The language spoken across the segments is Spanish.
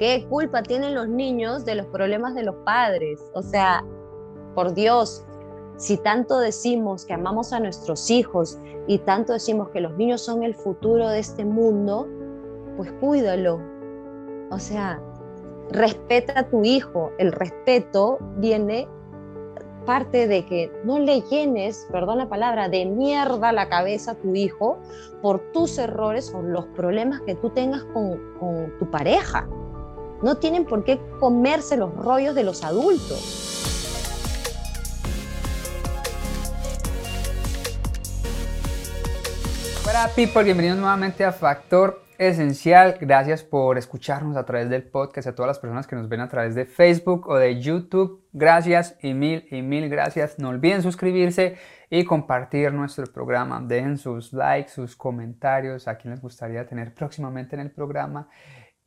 ¿qué culpa tienen los niños de los problemas de los padres? O sea, por Dios, si tanto decimos que amamos a nuestros hijos y tanto decimos que los niños son el futuro de este mundo, pues cuídalo. O sea, respeta a tu hijo. El respeto viene parte de que no le llenes, perdón la palabra, de mierda la cabeza a tu hijo por tus errores o los problemas que tú tengas con, con tu pareja. No tienen por qué comerse los rollos de los adultos. Hola people, bienvenidos nuevamente a Factor Esencial. Gracias por escucharnos a través del podcast, a todas las personas que nos ven a través de Facebook o de YouTube. Gracias y mil y mil gracias. No olviden suscribirse y compartir nuestro programa. Dejen sus likes, sus comentarios, a quién les gustaría tener próximamente en el programa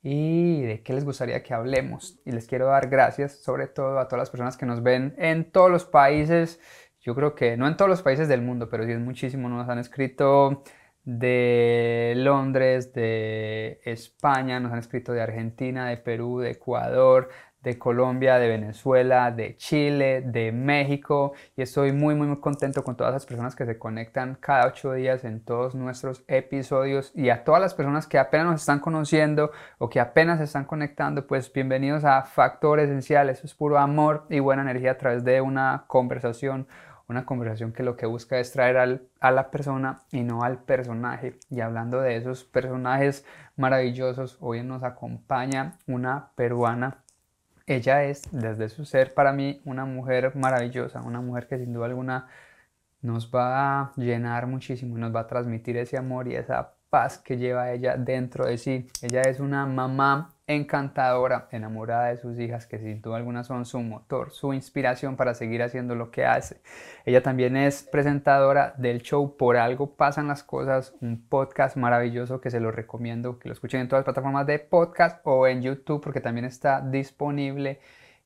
y de qué les gustaría que hablemos. Y les quiero dar gracias sobre todo a todas las personas que nos ven en todos los países. Yo creo que no en todos los países del mundo, pero sí es muchísimo. Nos han escrito de Londres, de España, nos han escrito de Argentina, de Perú, de Ecuador, de Colombia, de Venezuela, de Chile, de México y estoy muy muy muy contento con todas las personas que se conectan cada ocho días en todos nuestros episodios y a todas las personas que apenas nos están conociendo o que apenas se están conectando pues bienvenidos a Factor Esencial, eso es puro amor y buena energía a través de una conversación una conversación que lo que busca es traer a la persona y no al personaje. Y hablando de esos personajes maravillosos, hoy nos acompaña una peruana. Ella es, desde su ser, para mí, una mujer maravillosa, una mujer que sin duda alguna nos va a llenar muchísimo, nos va a transmitir ese amor y esa paz que lleva ella dentro de sí. Ella es una mamá encantadora, enamorada de sus hijas, que sin duda alguna son su motor, su inspiración para seguir haciendo lo que hace. Ella también es presentadora del show Por algo pasan las cosas, un podcast maravilloso que se lo recomiendo que lo escuchen en todas las plataformas de podcast o en YouTube porque también está disponible.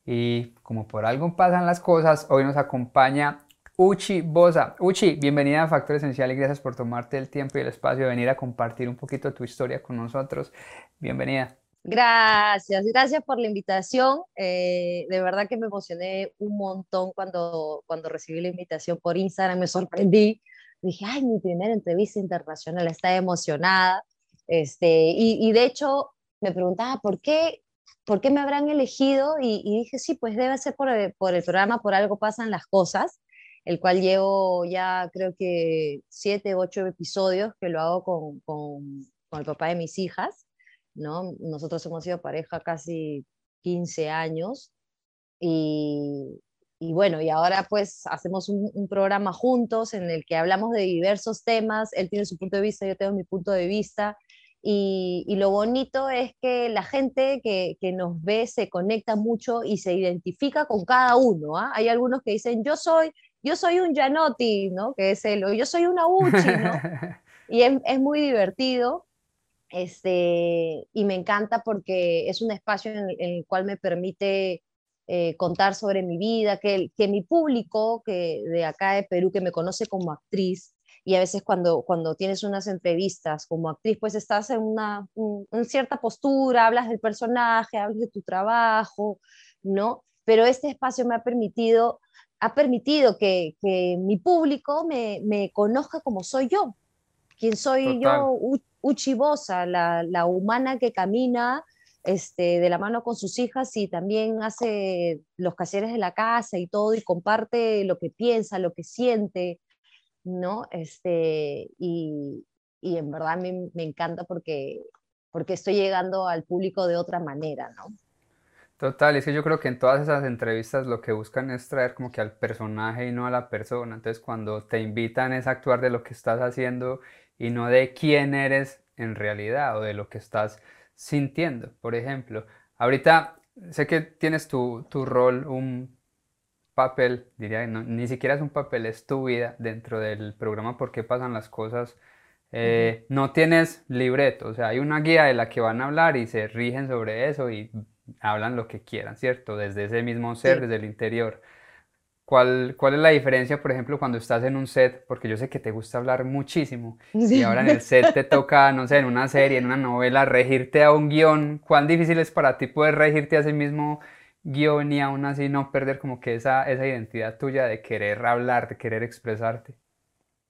Y como por algo pasan las cosas, hoy nos acompaña Uchi Bosa. Uchi, bienvenida a Factor Esencial y gracias por tomarte el tiempo y el espacio de venir a compartir un poquito tu historia con nosotros. Bienvenida. Gracias, gracias por la invitación. Eh, de verdad que me emocioné un montón cuando, cuando recibí la invitación por Instagram, me sorprendí. Dije, ay, mi primera entrevista internacional, está emocionada. Este, y, de hecho, me preguntaba, ¿por qué, ¿por qué me habrán elegido? Y, dije, sí, pues debe ser por el, por el programa Por algo pasan las cosas, el cual llevo ya creo que siete, ocho episodios que lo hago con, con, el papá de mis hijas. ¿no? Nosotros hemos sido pareja casi 15 años y, bueno, y ahora pues hacemos un, programa juntos en el que hablamos de diversos temas, él tiene su punto de vista, yo tengo mi punto de vista. Y, lo bonito es que la gente que, nos ve se conecta mucho y se identifica con cada uno. ¿ah? Hay algunos que dicen, yo soy, yo soy un Janotti, ¿no? que es él, o yo soy una Uchi, ¿no? y es, es muy divertido. Este, y me encanta porque es un espacio en el, cual me permite eh, contar sobre mi vida, que, que mi público que de acá de Perú, que me conoce como actriz, y a veces cuando, cuando tienes unas entrevistas como actriz, pues estás en una en cierta postura, hablas del personaje, hablas de tu trabajo, ¿no? Pero este espacio me ha permitido, ha permitido que, que mi público me, me, conozca como soy yo, quién soy yo, Uchibosa, la, la humana que camina este, de la mano con sus hijas y también hace los caseres de la casa y todo y comparte lo que piensa, lo que siente, ¿no? Este, y, y en verdad mí me encanta porque, porque estoy llegando al público de otra manera, ¿no? Total, es que yo creo que en todas esas entrevistas lo que buscan es traer como que al personaje y no a la persona. Entonces cuando te invitan es actuar de lo que estás haciendo y no de quién eres en realidad o de lo que estás sintiendo. Por ejemplo, ahorita sé que tienes tu, tu rol, un papel, diría, no, ni siquiera es un papel, es tu vida dentro del programa por qué pasan las cosas. Eh, no tienes libreto, o sea, hay una guía de la que van a hablar y se rigen sobre eso y hablan lo que quieran, ¿cierto? Desde ese mismo ser, desde el interior. ¿Cuál, ¿Cuál es la diferencia, por ejemplo, cuando estás en un set? Porque yo sé que te gusta hablar muchísimo y ahora en el set te toca, no sé, en una serie, en una novela, regirte a un guion. ¿Cuán difícil es para ti poder regirte a ese mismo guion y aún así no perder como que esa, esa identidad tuya de querer hablar, de querer expresarte?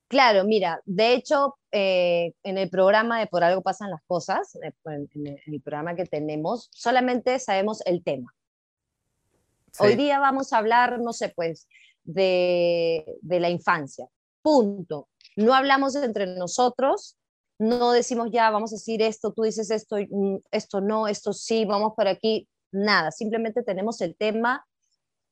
Claro, mira, de hecho, eh, en el programa de Por algo pasan las cosas, eh, en, el programa que tenemos, solamente sabemos el tema. Hoy día vamos a hablar, no sé, pues, de, la infancia. Punto. No hablamos entre nosotros, no decimos ya, vamos a decir esto, tú dices esto, mm, esto no, esto sí, vamos por aquí. Nada, simplemente tenemos el tema,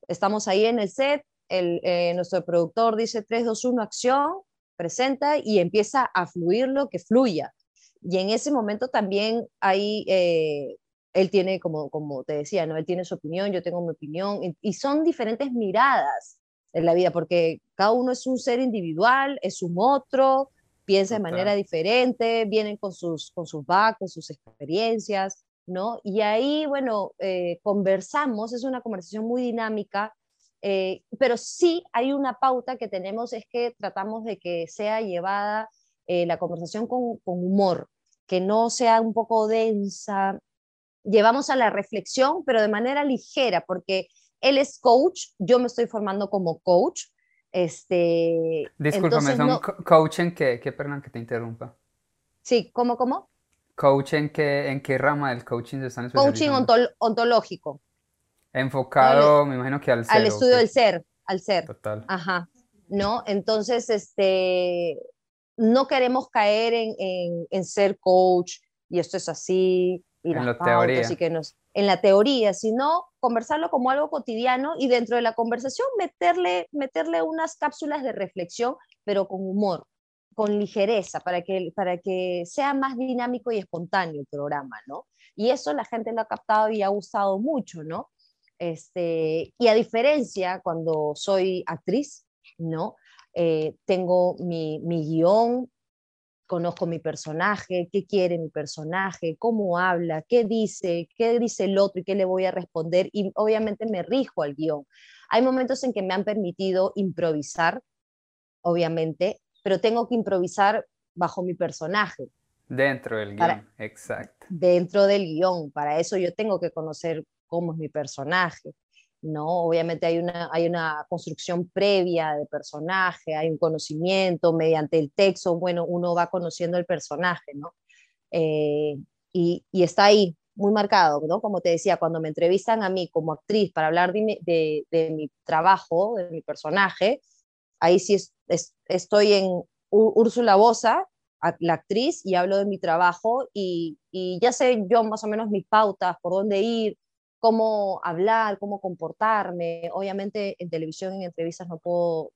estamos ahí en el set, el, eh, nuestro productor dice 3, 2, 1, acción, presenta y empieza a fluir lo que fluya. Y en ese momento también hay, eh, él tiene, como, como te decía, ¿no? él tiene su opinión, yo tengo mi opinión, y, son diferentes miradas en la vida, porque cada uno es un ser individual, es un otro, piensa de manera diferente, vienen con sus, con sus con sus experiencias, ¿no? Y ahí, bueno, eh, conversamos, es una conversación muy dinámica, eh, pero sí hay una pauta que tenemos, es que tratamos de que sea llevada eh, la conversación con, humor, que no sea un poco densa. Llevamos a la reflexión, pero de manera ligera, porque él es coach, yo me estoy formando como coach. Este, Discúlpame, ¿son coach en qué? Qué perdón que te interrumpa. Sí, ¿cómo, cómo? ¿Coach en qué, en qué rama del coaching se están? Coaching ontológico. Enfocado, me imagino que al ser. Al estudio del ser, al ser. Total. Ajá. ¿No? Entonces, este, no queremos caer en, en, ser coach y esto es así, y en la teoría. que nos, en la teoría, sino conversarlo como algo cotidiano y dentro de la conversación meterle, meterle unas cápsulas de reflexión, pero con humor, con ligereza, para que, para que sea más dinámico y espontáneo el programa, ¿no? Y eso la gente lo ha captado y ha gustado mucho, ¿no? Este, y a diferencia, cuando soy actriz, ¿no? Eh, tengo mi, mi guion, conozco mi personaje, qué quiere mi personaje, cómo habla, qué dice, qué dice el otro y qué le voy a responder y obviamente me rijo al guion. Hay momentos en que me han permitido improvisar, obviamente, pero tengo que improvisar bajo mi personaje. Dentro del guion, exacto. Dentro del guion, para eso yo tengo que conocer cómo es mi personaje, ¿no? Obviamente hay una, hay una construcción previa de personaje, hay un conocimiento mediante el texto, bueno, uno va conociendo el personaje, ¿no? Eh, y, y, está ahí, muy marcado, ¿no? Como te decía, cuando me entrevistan a mí como actriz para hablar de, de, de mi trabajo, de mi personaje, ahí sí estoy en Úrsula Bosa, la actriz, y hablo de mi trabajo y, y, ya sé yo más o menos mis pautas, por dónde ir, cómo hablar, cómo comportarme. Obviamente en televisión, en entrevistas no puedo,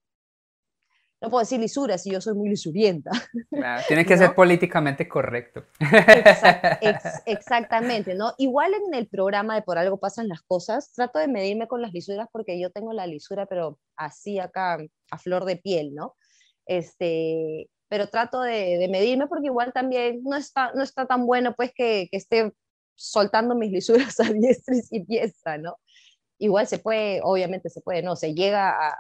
no puedo decir lisuras si yo soy muy lisurienta. tiene que ser políticamente correcto. exactamente, ¿no? Igual en el programa de Por algo pasan las cosas, trato de medirme con las lisuras porque yo tengo la lisura, pero así acá a flor de piel, ¿no? Este, pero trato de, medirme porque igual también no está, no está tan bueno pues que, que esté soltando mis lisuras a diestra y siniestra, ¿no? Igual se puede, obviamente se puede, no, se llega a,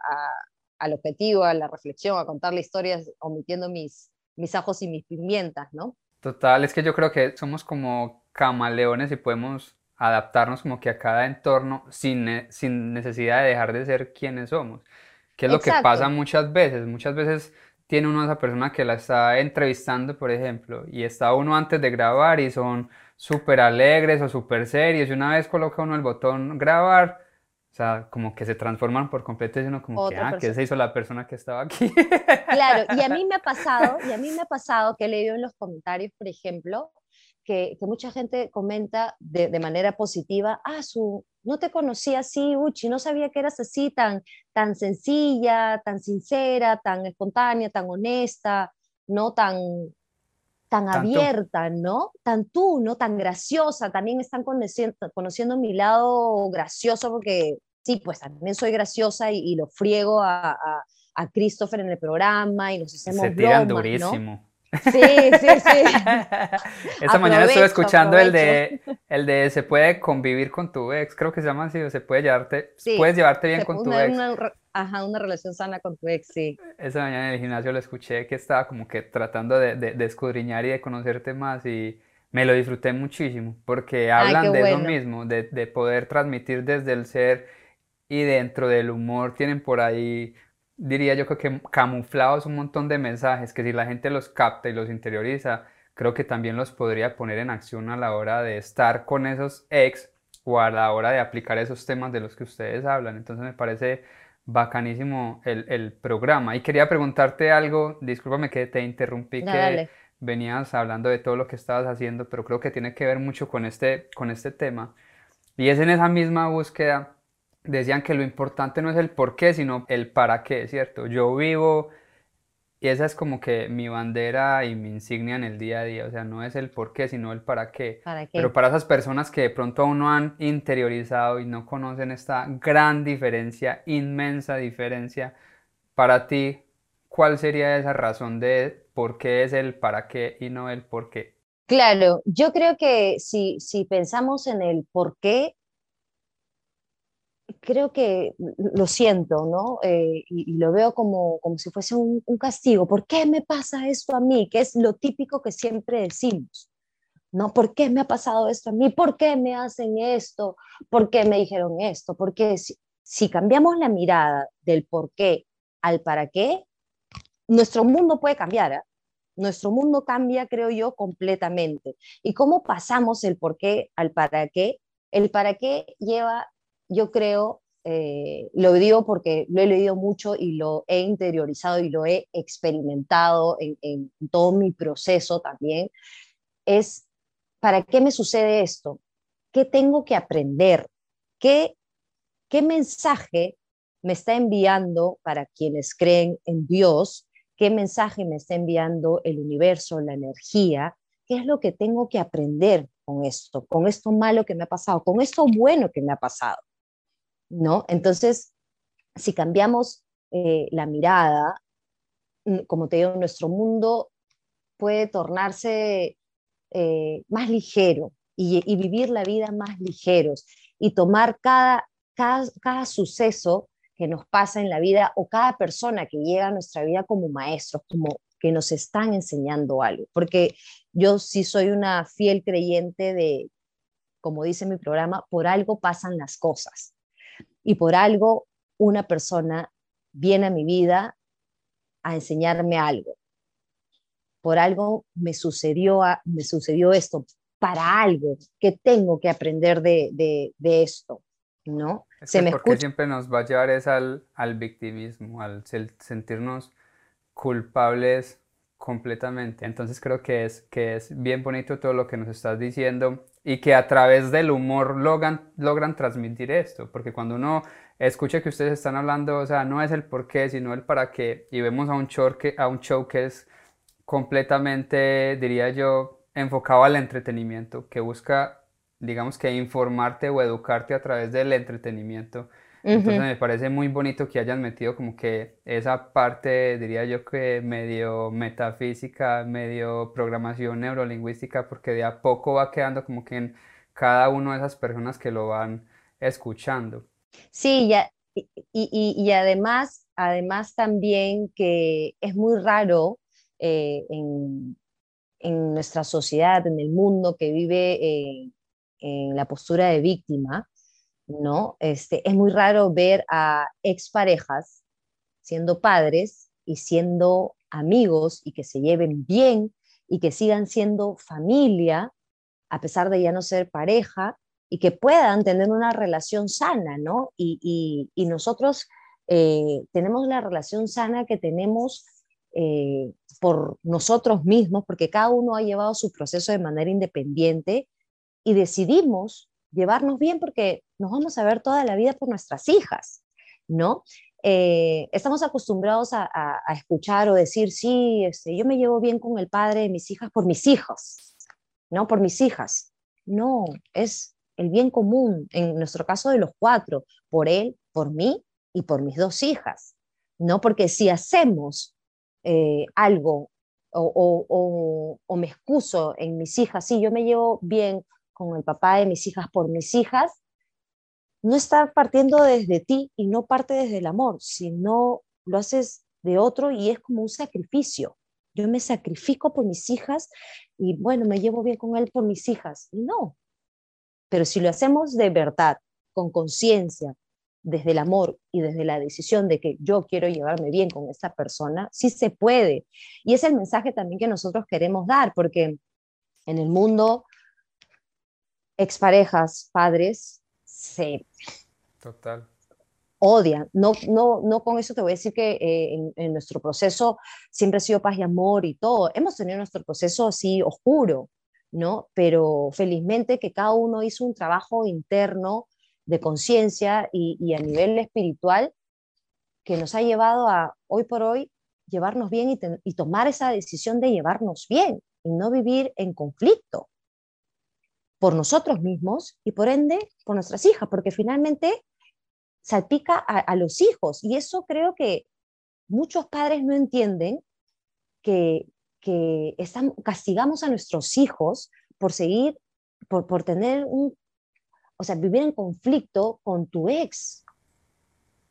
al objetivo, a la reflexión, a contar la historia omitiendo mis, mis ajos y mis pimientas, ¿no? Total, es que yo creo que somos como camaleones y podemos adaptarnos como que a cada entorno sin, sin necesidad de dejar de ser quienes somos. Que es lo que pasa muchas veces. Muchas veces tiene uno a esa persona que la está entrevistando, por ejemplo, y está uno antes de grabar y son súper alegres o súper serios y una vez coloca uno el botón grabar, o sea, como que se transforman por completo y uno como que, ah, ¿qué se hizo la persona que estaba aquí? Claro, y a mí me ha pasado, y a mí me ha pasado que he leído en los comentarios, por ejemplo, que, que mucha gente comenta de, de, manera positiva, ah, su, no te conocía así, Uchi, no sabía que eras así, tan, tan sencilla, tan sincera, tan espontánea, tan honesta, no tan, tan abierta, ¿no? Tan tú, ¿no? Tan graciosa, también están conociendo, conociendo mi lado gracioso porque sí, pues también soy graciosa y, lo friego a, a, Christopher en el programa y nos hacemos Se tiran durísimo. Sí, sí, sí. Esta mañana estuve escuchando el de, el de se puede convivir con tu ex, creo que se llama así, o se puede llevarte, puedes llevarte bien con tu ex. ajá, una relación sana con tu ex, sí. Esa mañana en el gimnasio lo escuché que estaba como que tratando de, de, escudriñar y de conocerte más y me lo disfruté muchísimo porque hablan de eso mismo, de, de poder transmitir desde el ser y dentro del humor tienen por ahí diría yo que camuflados un montón de mensajes que si la gente los capta y los interioriza, creo que también los podría poner en acción a la hora de estar con esos ex o a la hora de aplicar esos temas de los que ustedes hablan. Entonces me parece bacanísimo el, el programa. Y quería preguntarte algo, discúlpame que te interrumpí, que venías hablando de todo lo que estabas haciendo, pero creo que tiene que ver mucho con este, con este tema. Y es en esa misma búsqueda decían que lo importante no es el por qué, sino el para qué, ¿cierto? Yo vivo y esa es como que mi bandera y mi insignia en el día a día, o sea, no es el por qué, sino el para qué. ¿Para qué? Pero para esas personas que de pronto aún no han interiorizado y no conocen esta gran diferencia, inmensa diferencia, para ti, ¿cuál sería esa razón de por qué es el para qué y no el por qué? Claro, yo creo que si, si pensamos en el por qué, creo que lo siento, ¿no? Eh, y, lo veo como, como si fuese un, castigo. ¿Por qué me pasa esto a mí? Que es lo típico que siempre decimos, ¿no? ¿Por qué me ha pasado esto a mí? ¿Por qué me hacen esto? ¿Por qué me dijeron esto? Porque si, si cambiamos la mirada del por qué al para qué, nuestro mundo puede cambiar. ¿eh? Nuestro mundo cambia, creo yo, completamente. ¿Y cómo pasamos el por qué al para qué? El para qué lleva yo creo, eh, lo digo porque lo he leído mucho y lo he interiorizado y lo he experimentado en, todo mi proceso también, es, ¿para qué me sucede esto? ¿Qué tengo que aprender? ¿Qué, qué mensaje me está enviando para quienes creen en Dios? ¿Qué mensaje me está enviando el universo, la energía? ¿Qué es lo que tengo que aprender con esto, con esto malo que me ha pasado, con esto bueno que me ha pasado? ¿No? Entonces, si cambiamos eh, la mirada, mm, como te digo, nuestro mundo puede tornarse eh, más ligero y, vivir la vida más ligeros y tomar cada, cada, suceso que nos pasa en la vida o cada persona que llega a nuestra vida como maestros, como que nos están enseñando algo. Porque yo sí soy una fiel creyente de, como dice mi programa, por algo pasan las cosas y por algo una persona viene a mi vida a enseñarme algo. Por algo me sucedió, me sucedió esto, para algo que tengo que aprender de, de, esto, ¿no? Se me porque siempre nos va a llevar es al, al victimismo, al sentirnos culpables completamente. Entonces creo que es, que es bien bonito todo lo que nos estás diciendo y que a través del humor logran, logran transmitir esto, porque cuando uno escucha que ustedes están hablando, o sea, no es el por qué, sino el para qué, y vemos a un show que, a un show que es completamente, diría yo, enfocado al entretenimiento, que busca, digamos que informarte o educarte a través del entretenimiento entonces me parece muy bonito que hayan metido como que esa parte, diría yo que medio metafísica, medio programación neurolingüística, porque de a poco va quedando como que en cada una de esas personas que lo van escuchando. Sí, ya, y, y, además, además también que es muy raro eh, en, en, nuestra sociedad, en el mundo que vive eh, en la postura de víctima, ¿no? Este, es muy raro ver a exparejas siendo padres y siendo amigos y que se lleven bien y que sigan siendo familia a pesar de ya no ser pareja y que puedan tener una relación sana, ¿no? Y, nosotros eh, tenemos la relación sana que tenemos eh, por nosotros mismos, porque cada uno ha llevado su proceso de manera independiente y decidimos llevarnos bien porque nos vamos a ver toda la vida por nuestras hijas, ¿no? Eh, estamos acostumbrados a, escuchar o decir, sí, este, yo me llevo bien con el padre de mis hijas por mis hijos, ¿no? Por mis hijas. No, es el bien común, en nuestro caso de los cuatro, por él, por mí y por mis dos hijas, ¿no? Porque si hacemos eh, algo o, o, me excuso en mis hijas, sí, yo me llevo bien con el papá de mis hijas por mis hijas, no está partiendo desde ti y no parte desde el amor, sino lo haces de otro y es como un sacrificio. Yo me sacrifico por mis hijas y bueno, me llevo bien con él por mis hijas. Y no. Pero si lo hacemos de verdad, con conciencia, desde el amor y desde la decisión de que yo quiero llevarme bien con esta persona, sí se puede. Y es el mensaje también que nosotros queremos dar, porque en el mundo, exparejas, padres, se Total. odian. No, no, no con eso te voy a decir que eh, en, nuestro proceso siempre ha sido paz y amor y todo. Hemos tenido nuestro proceso así oscuro, ¿no? Pero felizmente que cada uno hizo un trabajo interno de conciencia y, a nivel espiritual que nos ha llevado a hoy por hoy llevarnos bien y, tomar esa decisión de llevarnos bien y no vivir en conflicto por nosotros mismos y por ende por nuestras hijas, porque finalmente salpica a, los hijos y eso creo que muchos padres no entienden que, que castigamos a nuestros hijos por seguir, por, por tener un o sea, vivir en conflicto con tu ex.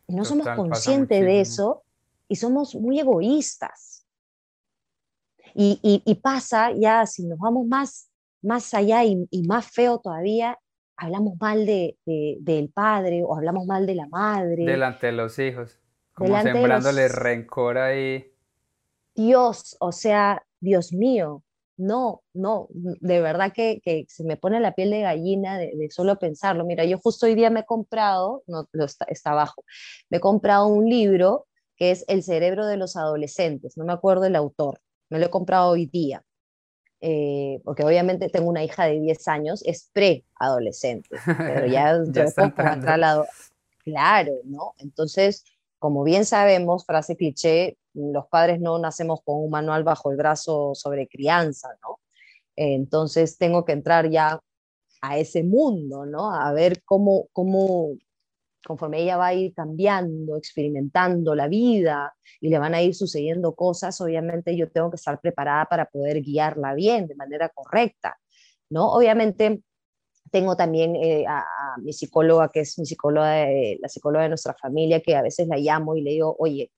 Y no somos conscientes de eso y somos muy egoístas. Y, pasa ya, si nos vamos más, más allá y, más feo todavía, hablamos mal de, del padre o hablamos mal de la madre. Delante de los hijos, como sembrándole rencor ahí. Dios, o sea, Dios mío, no, no, de verdad que, se me pone la piel de gallina de, solo pensarlo. Mira, yo justo hoy día me he comprado, no, está, está, abajo, me he comprado un libro que es El cerebro de los adolescentes, no me acuerdo el autor, me lo he comprado hoy día, eh, porque obviamente tengo una hija de 10 años, es pre-adolescente, pero ya, ya está lado. Claro, ¿no? Entonces, como bien sabemos, frase cliché, los padres no nacemos con un manual bajo el brazo sobre crianza, ¿no? Entonces tengo que entrar ya a ese mundo, ¿no? A ver cómo, cómo, conforme ella va a ir cambiando, experimentando la vida y le van a ir sucediendo cosas, obviamente yo tengo que estar preparada para poder guiarla bien, de manera correcta, ¿no? Obviamente tengo también eh, a, mi psicóloga, que es mi psicóloga, la psicóloga de nuestra familia, que a veces la llamo y le digo, oye,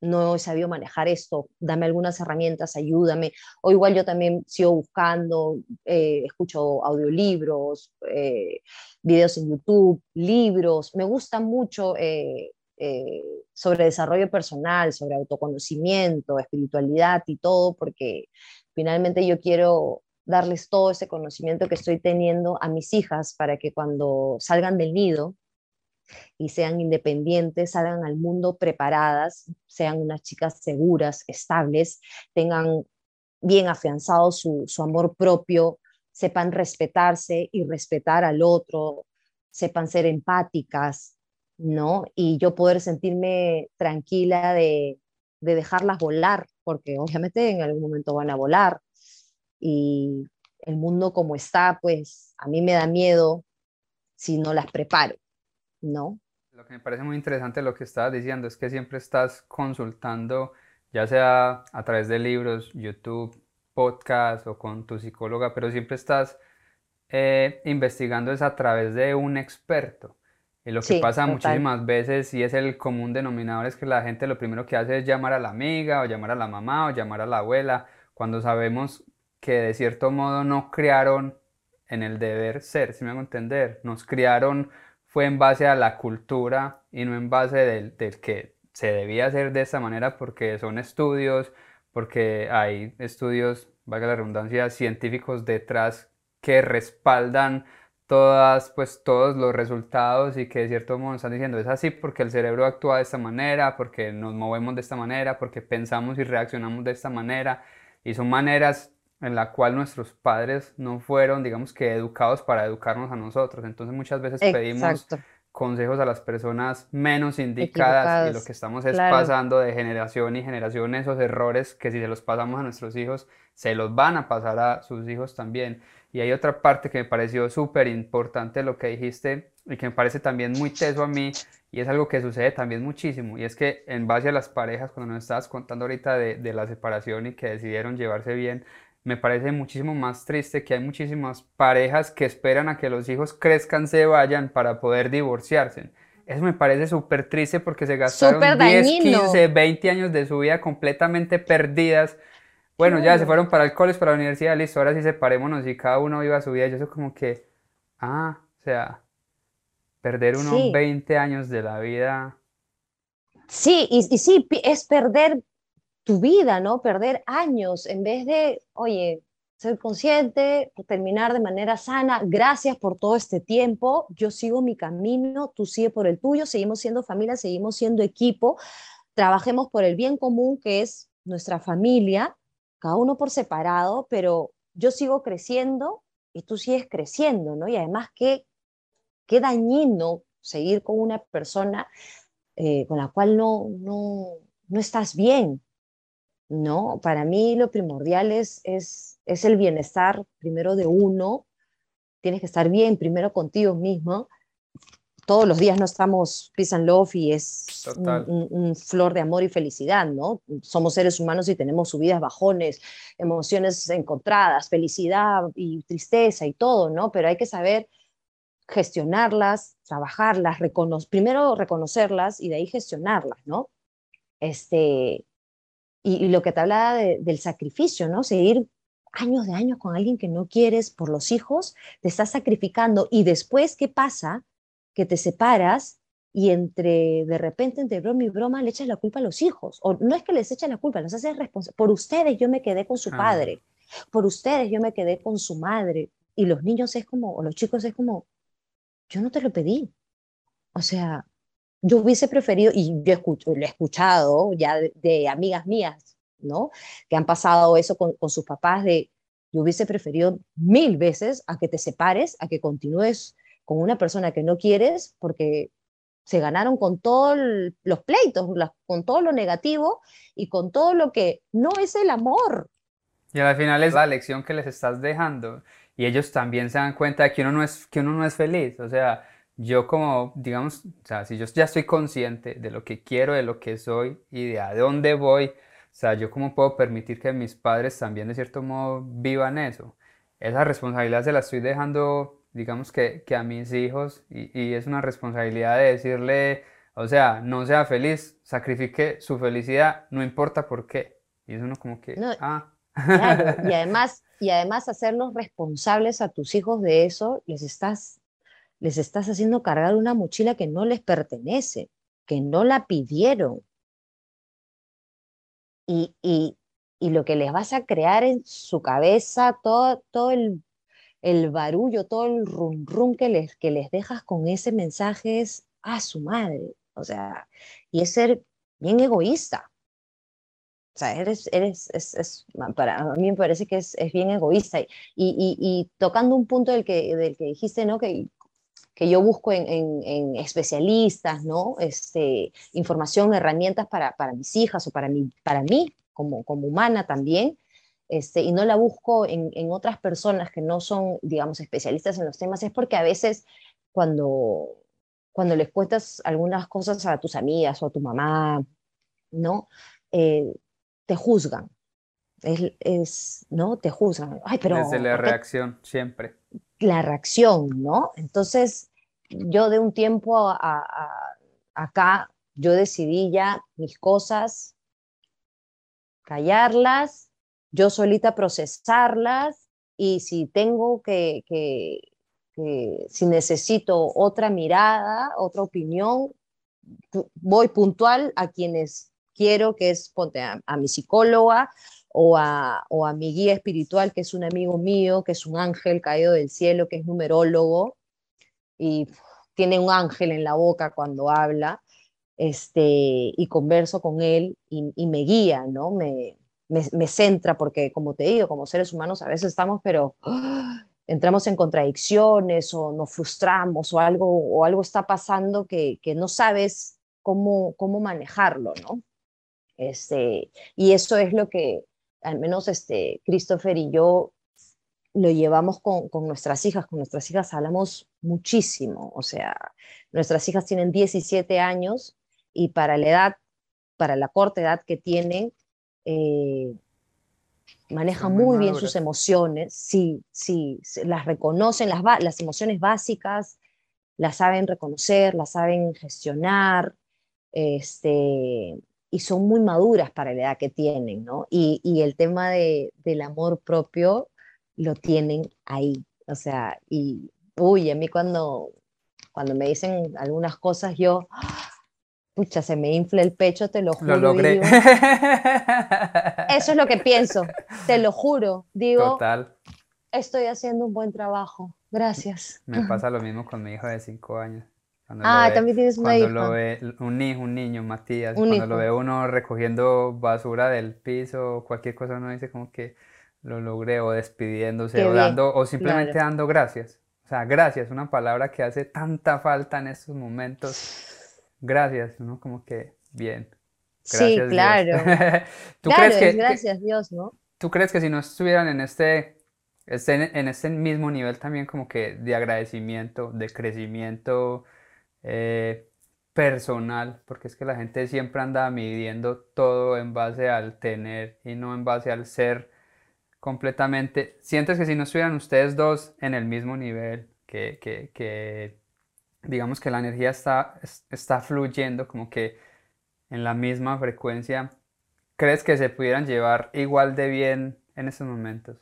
no he sabido manejar esto, dame algunas herramientas, ayúdame. O igual yo también sigo buscando, eh, escucho audiolibros, eh, videos en YouTube, libros. Me gusta mucho sobre desarrollo personal, sobre autoconocimiento, espiritualidad y todo, porque finalmente yo quiero darles todo ese conocimiento que estoy teniendo a mis hijas para que cuando salgan del nido y sean independientes, salgan al mundo preparadas, sean unas chicas seguras, estables, tengan bien afianzado su, amor propio, sepan respetarse y respetar al otro, sepan ser empáticas, ¿no? Y yo poder sentirme tranquila de, de dejarlas volar, porque obviamente en algún momento van a volar, y el mundo como está, pues a mí me da miedo si no las preparo, ¿no? Lo que me parece muy interesante lo que estabas diciendo es que siempre estás consultando, ya sea a través de libros, YouTube, podcast o con tu psicóloga, pero siempre estás eh, investigando es a través de un experto. Y lo que pasa muchísimas veces, y es el común denominador, es que la gente lo primero que hace es llamar a la amiga, o llamar a la mamá, o llamar a la abuela, cuando sabemos que de cierto modo no criaron en el deber ser, si me hago entender, nos criaron fue en base a la cultura y no en base del, que se debía hacer de esta manera porque son estudios, porque hay estudios, valga la redundancia, científicos detrás que respaldan todas, pues, todos los resultados y que de cierto modo están diciendo es así porque el cerebro actúa de esta manera, porque nos movemos de esta manera, porque pensamos y reaccionamos de esta manera y son maneras en la cual nuestros padres no fueron, digamos que, educados para educarnos a nosotros. Entonces muchas veces pedimos consejos a las personas menos indicadas y lo que estamos es pasando de generación y generación esos errores que si se los pasamos a nuestros hijos, se los van a pasar a sus hijos también. Y hay otra parte que me pareció súper importante lo que dijiste y que me parece también muy teso a mí y es algo que sucede también muchísimo y es que en base a las parejas, cuando nos estabas contando ahorita de, de la separación y que decidieron llevarse bien, me parece muchísimo más triste que hay muchísimas parejas que esperan a que los hijos crezcan, se vayan para poder divorciarse. Eso me parece súper triste porque se gastaron 10, 15, 20 años de su vida completamente perdidas bueno, ya se fueron para el colegio, para la universidad, listo, ahora sí separémonos y cada uno iba a su vida. Yo soy como que, ah, o sea, perder unos 20 años de la vida. Sí, y, y, sí, es perder tu vida, ¿no? Perder años en vez de, oye, ser consciente, terminar de manera sana. Gracias por todo este tiempo. Yo sigo mi camino, tú sigue por el tuyo. Seguimos siendo familia, seguimos siendo equipo. Trabajemos por el bien común que es nuestra familia cada uno por separado, pero yo sigo creciendo y tú sigues creciendo, ¿no? Y además, qué, qué dañino seguir con una persona eh, con la cual no, no, no estás bien, ¿no? Para mí lo primordial es, es, es el bienestar primero de uno, tienes que estar bien primero contigo mismo todos los días no estamos peace and love y es un, flor de amor y felicidad, ¿no? Somos seres humanos y tenemos subidas, bajones, emociones encontradas, felicidad y tristeza y todo, ¿no? Pero hay que saber gestionarlas, trabajarlas, primero reconocerlas y de ahí gestionarlas, ¿no? Este, y, lo que te hablaba del sacrificio, ¿no? Seguir años de años con alguien que no quieres por los hijos, te estás sacrificando y después, ¿qué pasa? que te separas y entre, de repente, entre broma y broma, le echas la culpa a los hijos. O no es que les eches la culpa, los haces responsables. Por ustedes yo me quedé con su padre, por ustedes yo me quedé con su madre. Y los niños es como, o los chicos es como, yo no te lo pedí. O sea, yo hubiese preferido, y yo escucho, lo he escuchado ya de, amigas mías, ¿no? Que han pasado eso con, con sus papás de, yo hubiese preferido mil veces a que te separes, a que continúes con una persona que no quieres porque se ganaron con todos los pleitos, con todo lo negativo y con todo lo que no es el amor. Y al final es la lección que les estás dejando y ellos también se dan cuenta de que uno no es, que uno no es feliz. O sea, yo como, digamos, o sea, si yo ya estoy consciente de lo que quiero, de lo que soy y de a dónde voy, o sea, yo cómo puedo permitir que mis padres también de cierto modo vivan eso. Esa responsabilidad se la estoy dejando digamos que, que a mis hijos y, y, es una responsabilidad de decirle, o sea, no sea feliz, sacrifique su felicidad, no importa por qué. Y es uno como que, ah. y además, y además hacerlos responsables a tus hijos de eso, les estás, les estás haciendo cargar una mochila que no les pertenece, que no la pidieron. Y, y, y lo que les vas a crear en su cabeza, todo, todo el el barullo, todo el rum rum que les, que les dejas con ese mensaje es a su madre. O sea, y es ser bien egoísta. O sea, eres, eres, es, para a mí me parece que es, es bien egoísta. Y, y, y, tocando un punto del que, del que dijiste, ¿no? Que, que yo busco en, en, especialistas, ¿no? Este, información, herramientas para, para mis hijas o para mí, para mí como, como humana también, este, y no la busco en, otras personas que no son, digamos, especialistas en los temas, es porque a veces cuando, cuando les cuentas algunas cosas a tus amigas o a tu mamá, ¿no? Eh, te juzgan. Es, ¿no? Te juzgan. Ay, pero, Desde la reacción, siempre. La reacción, ¿no? Entonces, yo de un tiempo a, acá, yo decidí ya mis cosas, callarlas yo solita procesarlas y si tengo que, si necesito otra mirada, otra opinión, voy puntual a quienes quiero, que es ponte a, mi psicóloga o a, o a, mi guía espiritual, que es un amigo mío, que es un ángel caído del cielo, que es numerólogo y tiene un ángel en la boca cuando habla, este, y converso con él y, me guía, ¿no? Me, me, centra, porque como te digo, como seres humanos a veces estamos, pero entramos en contradicciones o nos frustramos o algo, o algo está pasando que, que no sabes cómo, cómo manejarlo, ¿no? Este, y eso es lo que al menos este, Christopher y yo lo llevamos con, con, nuestras hijas. Con nuestras hijas hablamos muchísimo. O sea, nuestras hijas tienen 17 años y para la edad, para la corta edad que tienen, eh, manejan muy, bien sus emociones. Sí, sí, las reconocen, las, las emociones básicas, las saben reconocer, las saben gestionar. Este, y son muy maduras para la edad que tienen, ¿no? Y, y el tema de, del amor propio lo tienen ahí. O sea, y, uy, a mí cuando, cuando me dicen algunas cosas, yo, pucha, se me infla el pecho, te lo juro. Lo logré. Eso es lo que pienso, te lo juro. Digo, Total. estoy haciendo un buen trabajo. Gracias. Me pasa lo mismo con mi hijo de cinco años. ah, también tienes una cuando Lo ve, un hijo, un niño, Matías. cuando lo ve uno recogiendo basura del piso, cualquier cosa, uno dice como que lo logré o despidiéndose o dando o simplemente dando gracias. O sea, gracias, una palabra que hace tanta falta en estos momentos. Gracias, uno como que bien. sí, claro. ¿Tú crees que, gracias Dios, ¿no? ¿Tú crees que si no estuvieran en este, este, en este mismo nivel también como que de agradecimiento, de crecimiento eh, personal, porque es que la gente siempre anda midiendo todo en base al tener y no en base al ser, completamente. ¿Sientes que si no estuvieran ustedes dos en el mismo nivel, que, que, que digamos que la energía está, está fluyendo como que en la misma frecuencia, ¿crees que se pudieran llevar igual de bien en esos momentos?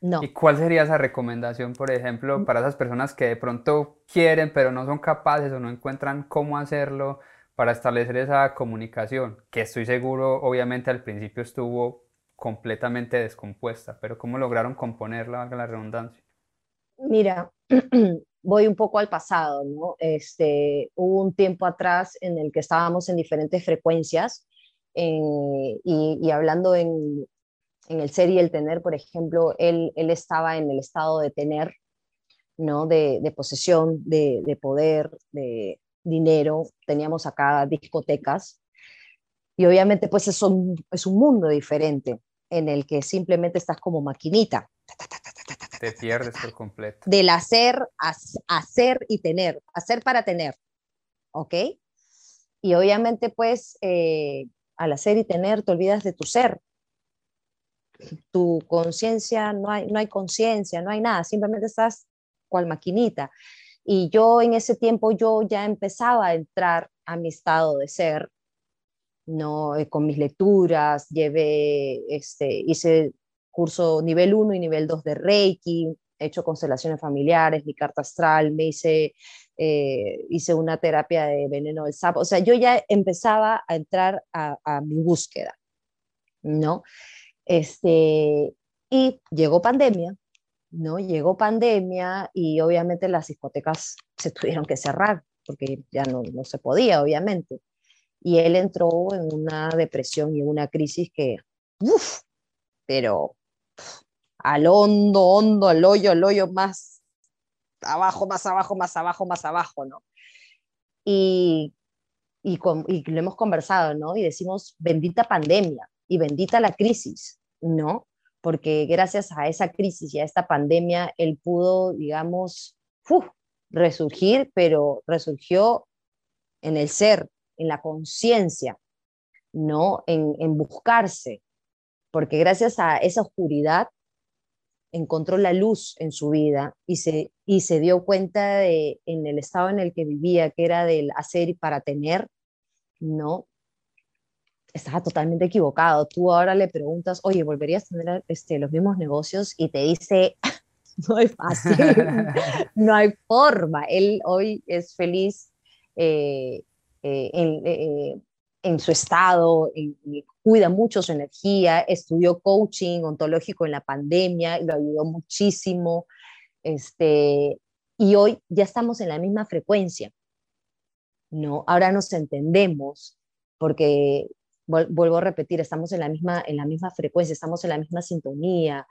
No. ¿Y cuál sería esa recomendación, por ejemplo, para esas personas que de pronto quieren pero no son capaces o no encuentran cómo hacerlo para establecer esa comunicación? Que estoy seguro, obviamente al principio estuvo completamente descompuesta, pero ¿cómo lograron componerla, valga la redundancia? Mira, voy un poco al pasado, ¿no? Este, hubo un tiempo atrás en el que estábamos en diferentes frecuencias y, hablando en, el ser y el tener, por ejemplo, él, él estaba en el estado de tener, ¿no? De, posesión, de, de, poder, de dinero, teníamos acá discotecas y obviamente pues es un, es un mundo diferente en el que simplemente estás como maquinita. Te pierdes por completo. Del hacer, hacer y tener, hacer para tener, ¿ok? Y obviamente pues eh, al hacer y tener te olvidas de tu ser. Tu conciencia, no hay, no hay conciencia, no hay nada, simplemente estás cual maquinita. Y yo en ese tiempo yo ya empezaba a entrar a mi estado de ser ¿no? Eh, con mis lecturas, llevé, este, hice curso nivel 1 y nivel 2 de Reiki, he hecho constelaciones familiares, mi carta astral, me hice, eh, hice una terapia de veneno del sapo, o sea, yo ya empezaba a entrar a, a mi búsqueda, ¿no? Este, y llegó pandemia, ¿no? Llegó pandemia y obviamente las discotecas se tuvieron que cerrar porque ya no, no se podía, obviamente y él entró en una depresión y una crisis que, uff, pero al hondo, hondo, al hoyo, al hoyo más abajo, más abajo, más abajo, más abajo, ¿no? Y, y, y lo hemos conversado, ¿no? Y decimos, bendita pandemia y bendita la crisis, ¿no? Porque gracias a esa crisis y a esta pandemia, él pudo, digamos, resurgir, pero resurgió en el ser, en la conciencia, ¿no? En, buscarse, porque gracias a esa oscuridad encontró la luz en su vida y se, y se dio cuenta de en el estado en el que vivía, que era del hacer y para tener, ¿no? Estaba totalmente equivocado. Tú ahora le preguntas, oye, ¿volverías a tener este, los mismos negocios? Y te dice, no es fácil, no hay forma. Él hoy es feliz eh, eh, en, eh, en, su estado, cuida mucho su energía, estudió coaching ontológico en la pandemia y lo ayudó muchísimo. Este, y hoy ya estamos en la misma frecuencia. ¿no? Ahora nos entendemos porque, vuelvo a repetir, estamos en la misma, en la misma frecuencia, estamos en la misma sintonía,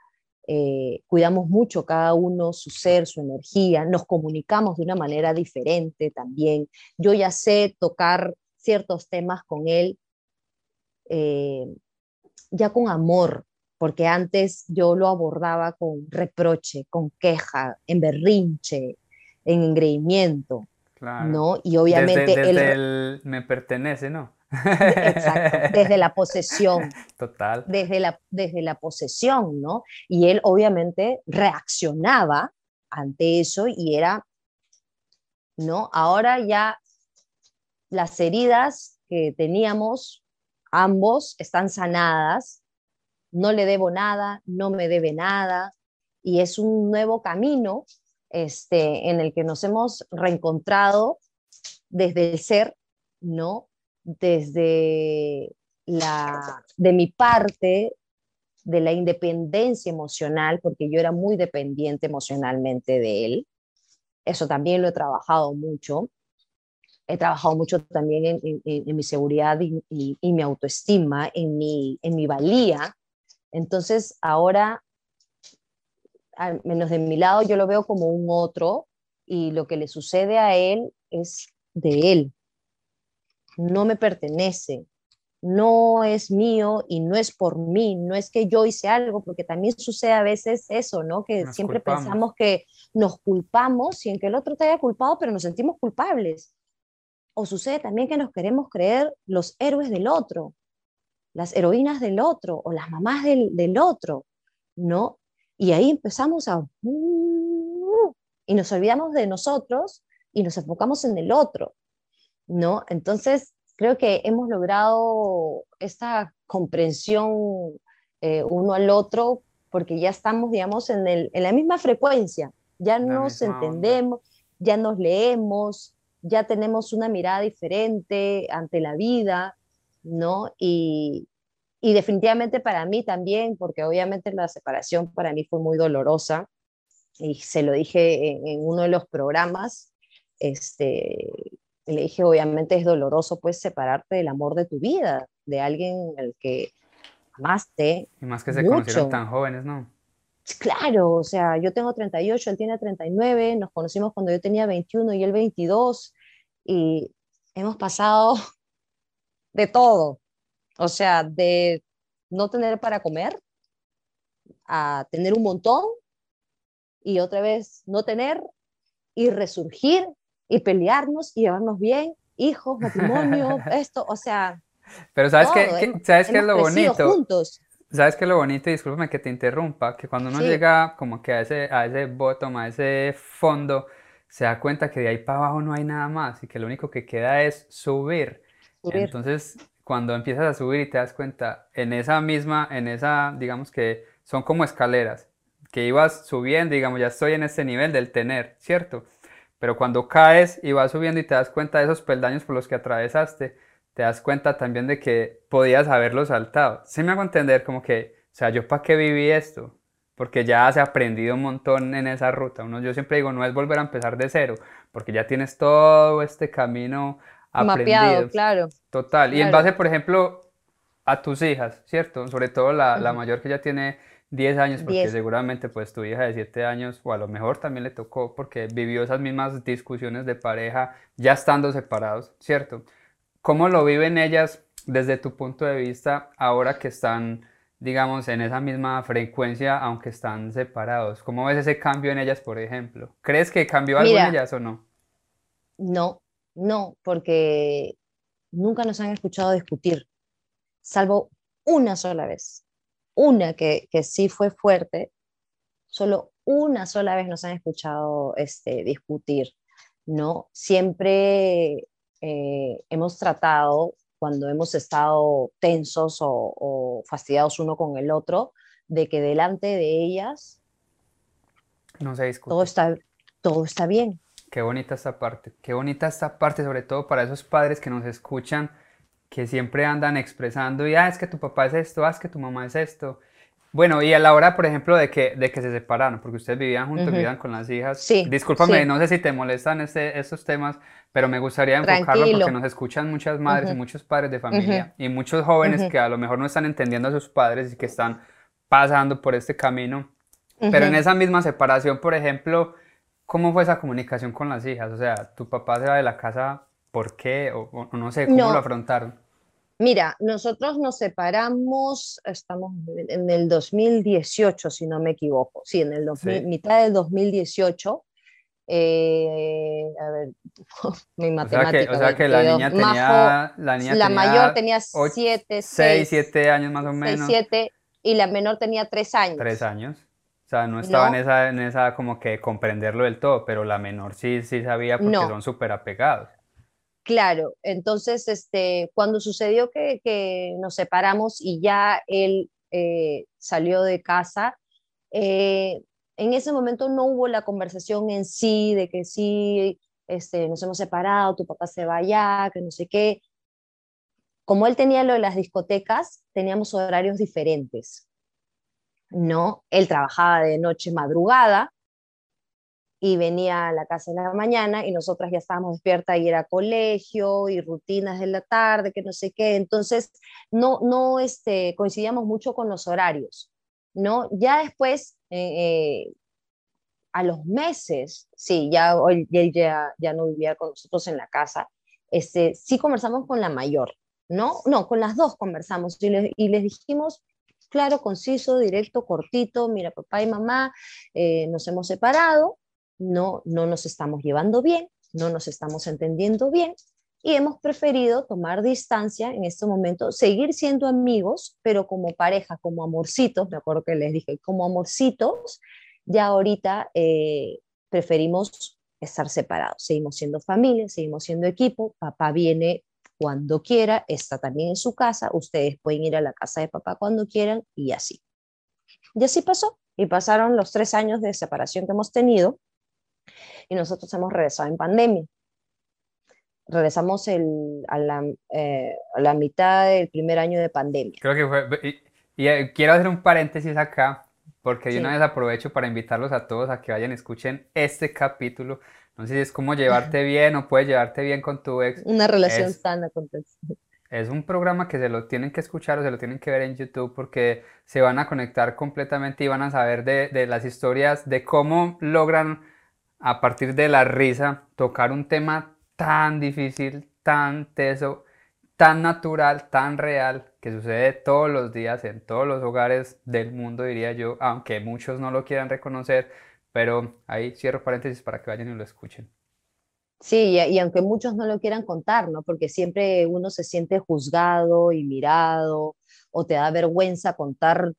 eh, cuidamos mucho cada uno su ser, su energía, nos comunicamos de una manera diferente también. Yo ya sé tocar ciertos temas con él, eh, ya con amor, porque antes yo lo abordaba con reproche, con queja, en berrinche, en engreimiento, ¿no? Y obviamente desde, el... me pertenece, ¿no? Exacto, desde la posesión. Total. Desde la, desde la posesión, ¿no? Y él obviamente reaccionaba ante eso y era, ¿no? Ahora ya las heridas que teníamos, ambos, están sanadas, no le debo nada, no me debe nada, y es un nuevo camino este, en el que nos hemos reencontrado desde el ser, ¿no? Desde la, de mi parte, de la independencia emocional, porque yo era muy dependiente emocionalmente de él. Eso también lo he trabajado mucho. He trabajado mucho también en, mi seguridad y, mi autoestima, en mi, en mi valía. Entonces, ahora, al menos de mi lado, yo lo veo como un otro y lo que le sucede a él es de él. No me pertenece, no es mío y no es por mí, no es que yo hice algo, porque también sucede a veces eso, ¿no? Que siempre pensamos que nos culpamos y en que el otro te haya culpado, pero nos sentimos culpables. O sucede también que nos queremos creer los héroes del otro, las heroínas del otro o las mamás del, del otro, ¿no? Y ahí empezamos a... Y nos olvidamos de nosotros y nos enfocamos en el otro, ¿no? Entonces, creo que hemos logrado esta comprensión eh, uno al otro porque ya estamos, digamos, en, el, en la misma frecuencia, ya nos entendemos, ya nos leemos, ya tenemos una mirada diferente ante la vida, ¿no? Y, y definitivamente para mí también, porque obviamente la separación para mí fue muy dolorosa, y se lo dije en, en uno de los programas, este, le dije, obviamente es doloroso pues separarte del amor de tu vida, de alguien al que amaste. Y más que se conocieron tan jóvenes, ¿no? Claro, o sea, yo tengo 38, él tiene 39, nos conocimos cuando yo tenía 21 y él 22 y hemos pasado de todo, o sea, de no tener para comer a tener un montón y otra vez no tener y resurgir y pelearnos y llevarnos bien, hijos, matrimonio, esto, o sea. Pero sabes qué, sabes qué es lo bonito. Juntos. ¿Sabes qué es lo bonito? Discúlpame que te interrumpa, que cuando uno llega como que a ese, a ese bottom, a ese fondo, se da cuenta que de ahí para abajo no hay nada más y que lo único que queda es subir. Entonces, cuando empiezas a subir y te das cuenta, en esa misma, en esa, digamos que son como escaleras, que ibas subiendo, digamos, ya estoy en este nivel del tener, ¿cierto? Pero cuando caes y vas subiendo y te das cuenta de esos peldaños por los que atravesaste, te das cuenta también de que podías haberlo saltado. Sí me hago entender como que, o sea, yo para qué viví esto, porque ya has aprendido un montón en esa ruta. Uno, yo siempre digo, no es volver a empezar de cero, porque ya tienes todo este camino aprendido. Mapeado, claro. Total. Y en base, por ejemplo, a tus hijas, ¿cierto? Sobre todo la, la mayor que ya tiene 10 años, porque seguramente pues tu hija de 7 años, o a lo mejor también le tocó, porque vivió esas mismas discusiones de pareja ya estando separados, ¿cierto? ¿Cómo lo viven ellas desde tu punto de vista ahora que están, digamos, en esa misma frecuencia, aunque están separados? ¿Cómo ves ese cambio en ellas, por ejemplo? ¿Crees que cambió algo en ellas o no? No, no, porque nunca nos han escuchado discutir, salvo una sola vez una que, sí fue fuerte, solo una sola vez nos han escuchado este, discutir, ¿no? Siempre eh, hemos tratado, cuando hemos estado tensos o, fastidiados uno con el otro, de que delante de ellas no se Todo está, todo está bien. Qué bonita esta parte, qué bonita esta parte, sobre todo para esos padres que nos escuchan que siempre andan expresando, y ah, es que tu papá es esto, ah, es que tu mamá es esto. Bueno, y a la hora, por ejemplo, de que, de que se separaron, porque ustedes vivían juntos, vivían con las hijas. Sí. Discúlpame, no sé si te molestan este, estos temas, pero me gustaría enfocarlo porque nos escuchan muchas madres y muchos padres de familia y muchos jóvenes que a lo mejor no están entendiendo a sus padres y que están pasando por este camino. Pero en esa misma separación, por ejemplo, ¿cómo fue esa comunicación con las hijas? O sea, tu papá se va de la casa, ¿por qué? O, no sé, ¿cómo lo afrontaron? Mira, nosotros nos separamos, estamos en el 2018, si no me equivoco, sí, en el mitad del 2018. Eh, a ver, mi matemática. O sea que, la niña tenía. la, mayor tenía 7, 6, 7 años más o menos. 6, 7, y la menor tenía 3 años. 3 años. O sea, no estaba En, esa, en esa como que comprenderlo del todo, pero la menor sí, sí sabía porque son súper apegados. Claro, entonces, este, cuando sucedió que, nos separamos y ya él eh, salió de casa, eh, en ese momento no hubo la conversación en sí de que sí, este, nos hemos separado, tu papá se va allá, que no sé qué. Como él tenía lo de las discotecas, teníamos horarios diferentes. ¿no? Él trabajaba de noche madrugada, y venía a la casa en la mañana y nosotras ya estábamos despiertas y era colegio y rutinas de la tarde, que no sé qué. Entonces, no, no este, coincidíamos mucho con los horarios, ¿no? Ya después, eh, eh, a los meses, sí, ya hoy ya, ya no vivía con nosotros en la casa, este, sí conversamos con la mayor, ¿no? No, con las dos conversamos y, y les dijimos, claro, conciso, directo, cortito, mira, papá y mamá, eh, nos hemos separado, no, no nos estamos llevando bien, no nos estamos entendiendo bien y hemos preferido tomar distancia en este momento, seguir siendo amigos, pero como pareja, como amorcitos, me acuerdo que les dije, como amorcitos, ya ahorita eh, preferimos estar separados, seguimos siendo familia, seguimos siendo equipo, papá viene cuando quiera, está también en su casa, ustedes pueden ir a la casa de papá cuando quieran y así. Y así pasó, y pasaron los tres años de separación que hemos tenido, y nosotros hemos regresado en pandemia. Regresamos el, a, la, eh, a, la, mitad del primer año de pandemia. Creo que fue, y, eh, quiero hacer un paréntesis acá, porque yo una vez aprovecho para invitarlos a todos a que vayan y escuchen este capítulo. No sé si es como llevarte bien o puedes llevarte bien con tu ex. Una relación sana con tu ex. Es un programa que se lo tienen que escuchar o se lo tienen que ver en YouTube porque se van a conectar completamente y van a saber de, de las historias de cómo logran a partir de la risa, tocar un tema tan difícil, tan teso, tan natural, tan real, que sucede todos los días en todos los hogares del mundo, diría yo, aunque muchos no lo quieran reconocer, pero ahí cierro paréntesis para que vayan y lo escuchen. Sí, y, aunque muchos no lo quieran contar, ¿no? Porque siempre uno se siente juzgado y mirado, o te da vergüenza contar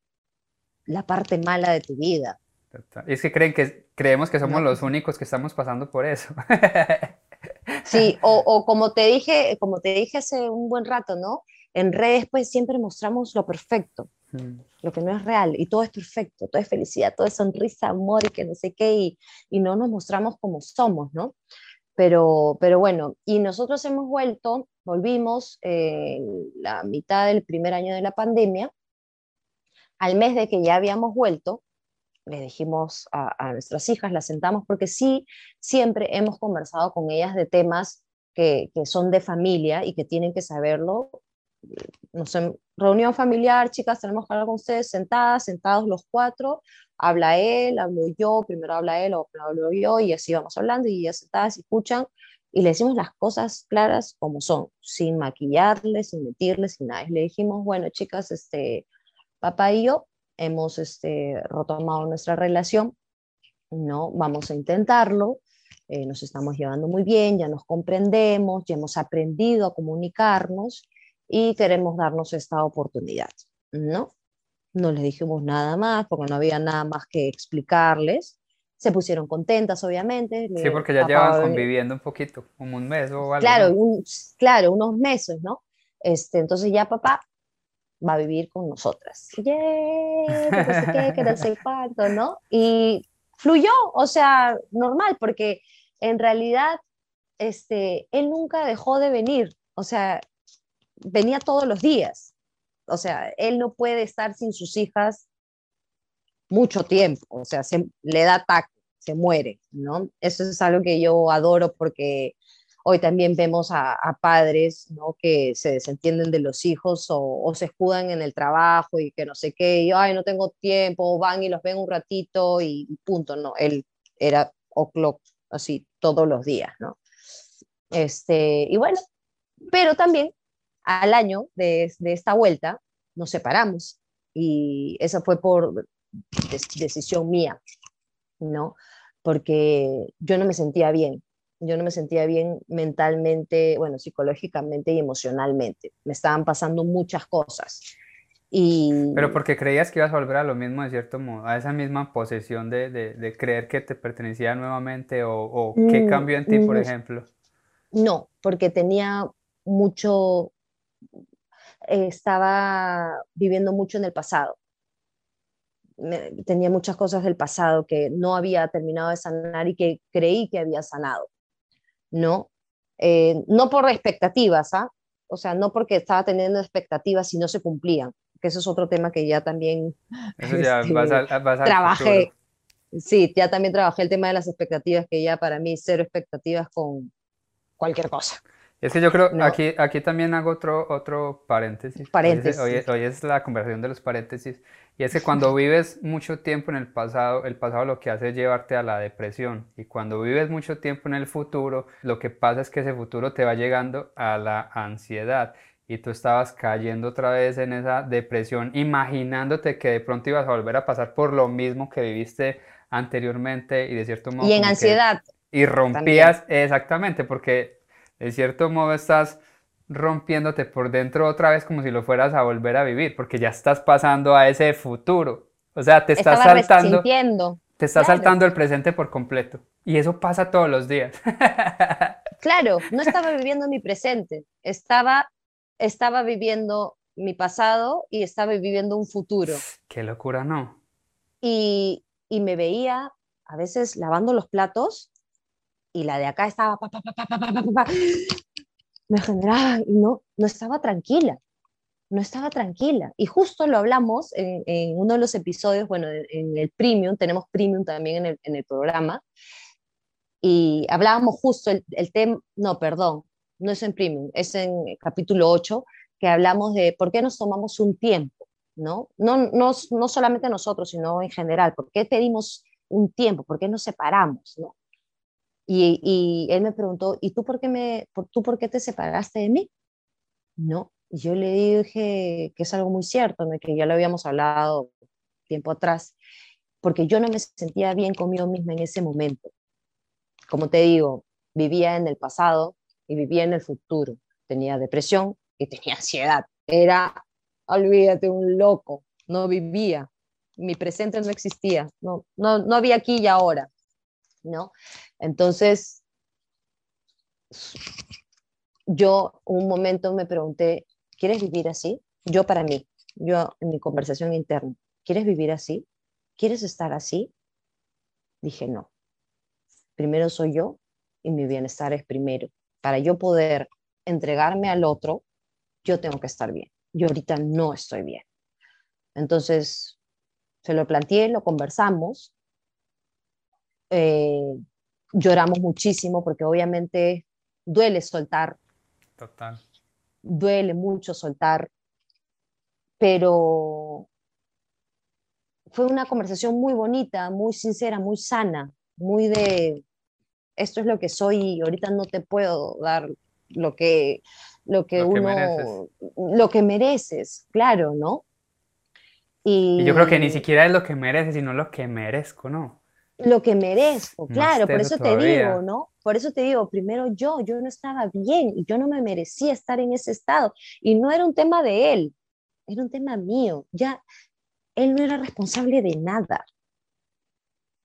la parte mala de tu vida. Es que creen que creemos que somos los únicos que estamos pasando por eso. Sí, o, como te dije, como te dije hace un buen rato, ¿no? En redes pues siempre mostramos lo perfecto, mm. lo que no es real, y todo es perfecto, todo es felicidad, todo es sonrisa, amor y que no sé qué, y, y no nos mostramos como somos, ¿no? Pero, pero bueno, y nosotros hemos vuelto, volvimos eh, la mitad del primer año de la pandemia, al mes de que ya habíamos vuelto, le dijimos a, nuestras hijas, las sentamos, porque sí, siempre hemos conversado con ellas de temas que, son de familia y que tienen que saberlo. No sé, reunión familiar, chicas, tenemos que hablar con ustedes sentadas, sentados los cuatro, habla él, hablo yo, primero habla él o hablo yo, y así vamos hablando, y ya sentadas escuchan, y le decimos las cosas claras como son, sin maquillarles, sin mentirles, sin nada. Y le dijimos, bueno, chicas, este, papá y yo hemos este, retomado nuestra relación, ¿no? Vamos a intentarlo, eh, nos estamos llevando muy bien, ya nos comprendemos, ya hemos aprendido a comunicarnos y queremos darnos esta oportunidad, ¿no? No les dijimos nada más porque no había nada más que explicarles. Se pusieron contentas, obviamente. Sí, porque ya llevan conviviendo un poquito, como un mes o algo. Claro, claro, unos meses, ¿no? Este, entonces ya papá va a vivir con nosotras. No sé qué, que no sé cuánto, ¿no? Y fluyó, o sea, normal, porque en realidad este, él nunca dejó de venir, o sea, venía todos los días. O sea, él no puede estar sin sus hijas mucho tiempo, o sea, se, le da ataque, se muere, ¿no? Eso es algo que yo adoro porque Hoy también vemos a, padres ¿no? que se desentienden de los hijos o, se escudan en el trabajo y que no sé qué, y ay, no tengo tiempo, van y los ven un ratito y, punto, ¿no? Él era o'clock así todos los días, ¿no? Este, y bueno, pero también al año de, de esta vuelta nos separamos y esa fue por decisión mía, ¿no? Porque yo no me sentía bien, yo no me sentía bien mentalmente, bueno, psicológicamente y emocionalmente. Me estaban pasando muchas cosas. Y... Pero porque creías que ibas a volver a lo mismo de cierto modo, a esa misma posesión de, de, creer que te pertenecía nuevamente o, o qué mm, cambió en ti, por ejemplo. No, porque tenía mucho, estaba viviendo mucho en el pasado. tenía muchas cosas del pasado que no había terminado de sanar y que creí que había sanado, ¿no? Eh, no por expectativas, ¿ah? O sea, no porque estaba teniendo expectativas y no se cumplían, que eso es otro tema que ya también eso ya este, trabajé. Sí, ya también trabajé el tema de las expectativas, que ya para mí cero expectativas con cualquier cosa. Es que yo creo, aquí, aquí también hago otro, otro paréntesis. Paréntesis. Hoy, hoy, es la conversación de los paréntesis. Y es que cuando vives mucho tiempo en el pasado, el pasado lo que hace es llevarte a la depresión. Y cuando vives mucho tiempo en el futuro, lo que pasa es que ese futuro te va llegando a la ansiedad. Y tú estabas cayendo otra vez en esa depresión, imaginándote que de pronto ibas a volver a pasar por lo mismo que viviste anteriormente y de cierto modo... Y en ansiedad. Y rompías, exactamente, porque de cierto modo estás rompiéndote por dentro otra vez como si lo fueras a volver a vivir, porque ya estás pasando a ese futuro. O sea, te estás saltando. Te estás saltando el presente por completo. Y eso pasa todos los días. claro, no estaba viviendo mi presente, estaba, estaba viviendo mi pasado y estaba viviendo un futuro. Qué locura, ¿no? Y, y me veía a veces lavando los platos y la de acá estaba pa, pa, pa, me generaba y no, no estaba tranquila, no estaba tranquila. Y justo lo hablamos en, uno de los episodios, bueno, en, el premium, tenemos premium también en el, en el programa, y hablábamos justo el, el tema, no, perdón, no es en premium, es en capítulo 8, que hablamos de por qué nos tomamos un tiempo, ¿no? No, no, no solamente nosotros, sino en general, por qué pedimos un tiempo, por qué nos separamos, ¿no? Y, él me preguntó, ¿y tú por, qué me, tú por qué te separaste de mí? No, yo le dije que es algo muy cierto, que ya lo habíamos hablado tiempo atrás, porque yo no me sentía bien conmigo misma en ese momento. Como te digo, vivía en el pasado y vivía en el futuro. Tenía depresión y tenía ansiedad. Era, olvídate, un loco. No vivía. Mi presente no existía. No, no, no había aquí y ahora. ¿no? Entonces, yo un momento me pregunté, ¿quieres vivir así? Yo para mí, yo en mi conversación interna, ¿quieres vivir así? ¿Quieres estar así? Dije, no. Primero soy yo y mi bienestar es primero. Para yo poder entregarme al otro, yo tengo que estar bien. Yo ahorita no estoy bien. Entonces, se lo planteé, lo conversamos eh, lloramos muchísimo porque obviamente duele soltar. Total. Duele mucho soltar, pero fue una conversación muy bonita, muy sincera, muy sana, muy de esto es lo que soy y ahorita no te puedo dar lo que lo que uno lo que mereces, claro, ¿no? y, yo creo que ni siquiera es lo que mereces, sino lo que merezco, ¿no? Lo que merezco, claro, por eso te digo, ¿no? Por eso te digo, primero yo, yo no estaba bien y yo no me merecía estar en ese estado. Y no era un tema de él, era un tema mío. Ya, él no era responsable de nada.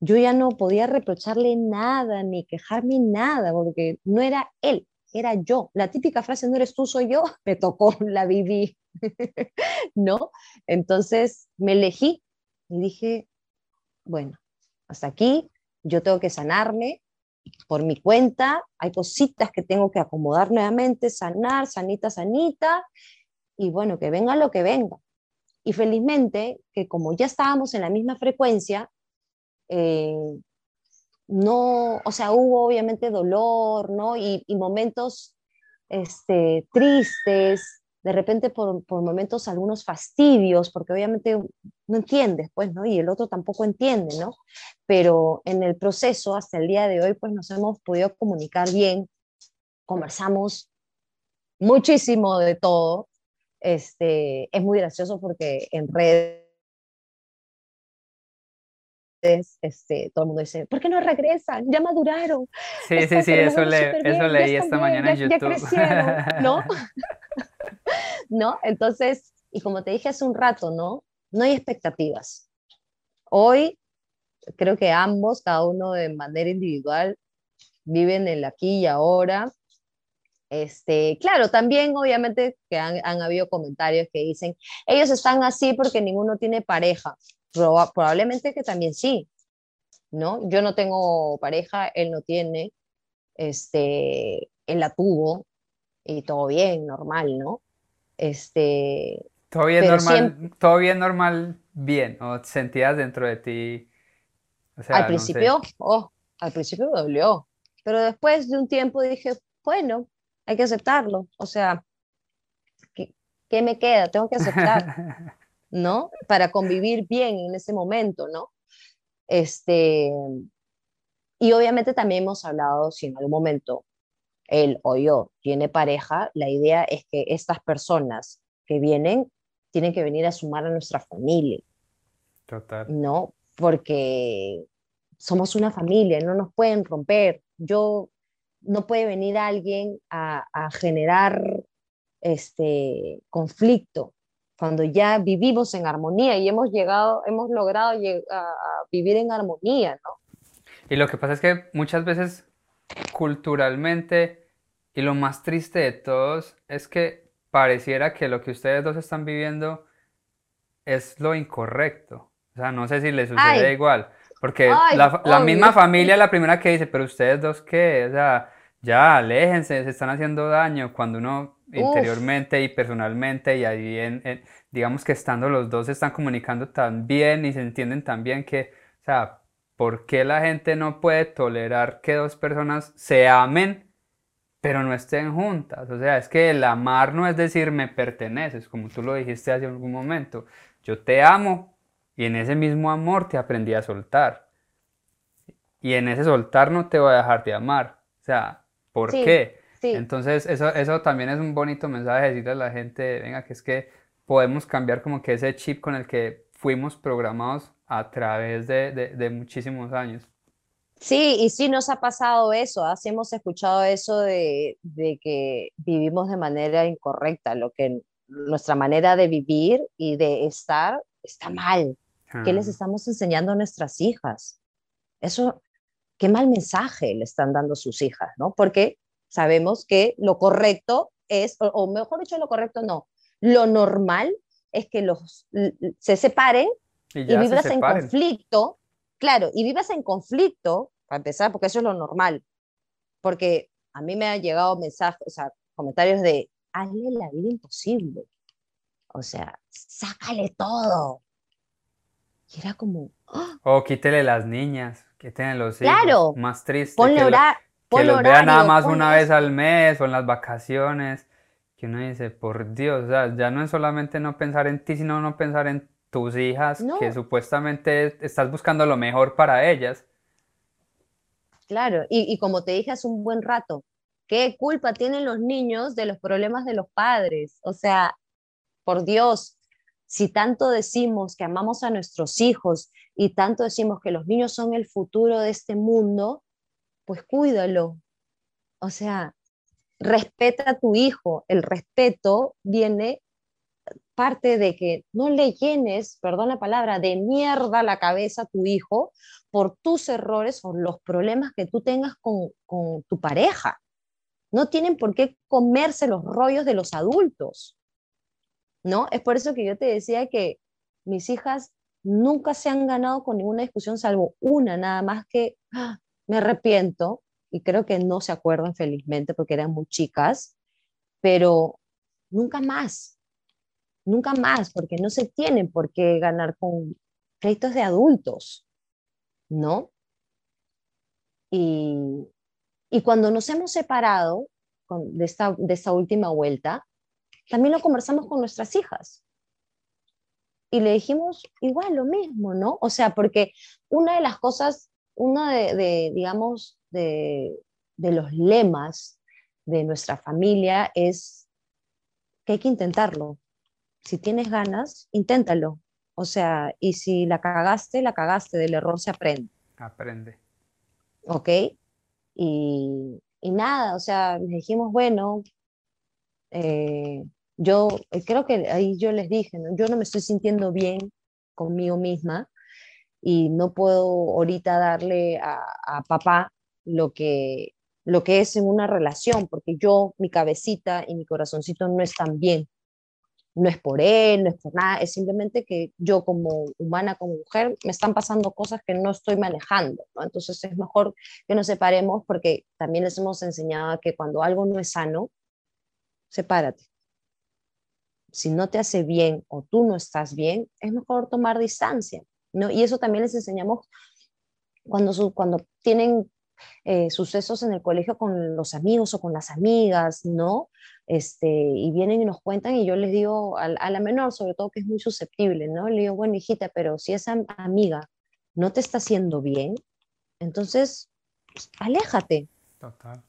Yo ya no podía reprocharle nada ni quejarme nada, porque no era él, era yo. La típica frase, no eres tú, soy yo, me tocó, la viví, ¿no? Entonces me elegí y dije, bueno, hasta aquí, yo tengo que sanarme por mi cuenta, hay cositas que tengo que acomodar nuevamente, sanar, sanita, sanita, y bueno, que venga lo que venga. Y felizmente, que como ya estábamos en la misma frecuencia, eh, no, o sea, hubo obviamente dolor, ¿no? Y, y momentos este, tristes, de repente por, por, momentos algunos fastidios, porque obviamente no entiendes, pues, ¿no? Y el otro tampoco entiende, ¿no? Pero en el proceso, hasta el día de hoy, pues nos hemos podido comunicar bien, conversamos muchísimo de todo. Este, es muy gracioso porque en redes este, todo el mundo dice, ¿por qué no regresan? Ya maduraron. Sí, sí, sí, eso, eso leí esta mañana en YouTube. ¿no? ¿No? Entonces, y como te dije hace un rato, ¿no? No hay expectativas. Hoy creo que ambos, cada uno de manera individual, viven el aquí y ahora. Este, claro, también obviamente que han, han habido comentarios que dicen, ellos están así porque ninguno tiene pareja probablemente que también sí, ¿no? Yo no tengo pareja, él no tiene, este, él la tuvo y todo bien, normal, ¿no? Este, todo bien normal, todo bien normal, bien, o sentías dentro de ti. al principio, oh, al principio me dolió, pero después de un tiempo dije, bueno, hay que aceptarlo, o sea, ¿qué, qué me queda? Tengo que aceptar. ¿no? Para convivir bien en ese momento, ¿no? Este, y obviamente también hemos hablado, si en algún momento él o yo tiene pareja, la idea es que estas personas que vienen tienen que venir a sumar a nuestra familia. Total. ¿No? Porque somos una familia, no nos pueden romper. Yo, no puede venir alguien a, a generar este conflicto cuando ya vivimos en armonía y hemos llegado, hemos logrado a vivir en armonía, ¿no? Y lo que pasa es que muchas veces culturalmente, y lo más triste de todos, es que pareciera que lo que ustedes dos están viviendo es lo incorrecto. O sea, no sé si les sucede igual, porque la, misma familia es la primera que dice, pero ustedes dos qué, o sea, ya, aléjense, se están haciendo daño, cuando uno interiormente y personalmente y ahí en, digamos que estando los dos se están comunicando tan bien y se entienden tan bien que, o sea, ¿por qué la gente no puede tolerar que dos personas se amen pero no estén juntas? O sea, es que el amar no es decir me perteneces, como tú lo dijiste hace algún momento. Yo te amo y en ese mismo amor te aprendí a soltar. Y en ese soltar no te voy a dejar de amar. O sea, ¿por qué? Entonces, eso, eso también es un bonito mensaje decirle a la gente, venga, que es que podemos cambiar como que ese chip con el que fuimos programados a través de, de, muchísimos años. Sí, y sí nos ha pasado eso, así ¿ah? hemos escuchado eso de, de, que vivimos de manera incorrecta, lo que nuestra manera de vivir y de estar está mal. ¿Qué les ah. estamos enseñando a nuestras hijas? Eso, qué mal mensaje le están dando sus hijas, ¿no? Porque sabemos que lo correcto es, o, mejor dicho, lo correcto no, lo normal es que los se separen y, vivas en conflicto, claro, y vivas en conflicto, para empezar, porque eso es lo normal, porque a mí me han llegado mensajes, o sea, comentarios de, hazle la vida imposible, o sea, sácale todo. Y era como... ¡ah! O quítele las niñas, que tienen los hijos. Claro. Más triste. Ponle, orar, que los vea nada más una vez al mes o en las vacaciones, que uno dice, por Dios, o sea, ya no es solamente no pensar en ti, sino no pensar en tus hijas, que supuestamente estás buscando lo mejor para ellas. Claro, y, y como te dije hace un buen rato, ¿qué culpa tienen los niños de los problemas de los padres? O sea, por Dios, si tanto decimos que amamos a nuestros hijos y tanto decimos que los niños son el futuro de este mundo, pues cuídalo. O sea, respeta a tu hijo. El respeto viene parte de que no le llenes, perdón la palabra, de mierda la cabeza a tu hijo por tus errores o los problemas que tú tengas con, con tu pareja. No tienen por qué comerse los rollos de los adultos. ¿No? Es por eso que yo te decía que mis hijas nunca se han ganado con ninguna discusión, salvo una nada más que ¡ah! me arrepiento y creo que no se acuerdan felizmente porque eran muy chicas, pero nunca más, nunca más, porque no se tienen por qué ganar con créditos de adultos, ¿no? Y, y cuando nos hemos separado de, esta, de esta última vuelta, también lo conversamos con nuestras hijas. Y le dijimos igual lo mismo, ¿no? O sea, porque una de las cosas uno de, digamos, de, los lemas de nuestra familia es que hay que intentarlo. Si tienes ganas, inténtalo. O sea, y si la cagaste, la cagaste, del error se aprende. Aprende. ¿Ok? Y, y nada, o sea, dijimos, bueno, eh, yo eh, creo que ahí yo les dije, ¿no? yo no me estoy sintiendo bien conmigo misma y no puedo ahorita darle a, a papá lo que, lo que es en una relación, porque yo, mi cabecita y mi corazoncito no están bien. No es por él, no es por nada, es simplemente que yo como humana, como mujer, me están pasando cosas que no estoy manejando, ¿no? Entonces es mejor que nos separemos porque también les hemos enseñado que cuando algo no es sano, sepárate. Si no te hace bien o tú no estás bien, es mejor tomar distancia, ¿no? Y eso también les enseñamos cuando, cuando tienen eh, sucesos en el colegio con los amigos o con las amigas, ¿no? Este, y vienen y nos cuentan y yo les digo a, a, la menor, sobre todo que es muy susceptible, ¿no? Le digo, bueno, hijita, pero si esa amiga no te está haciendo bien, entonces pues, aléjate. Total.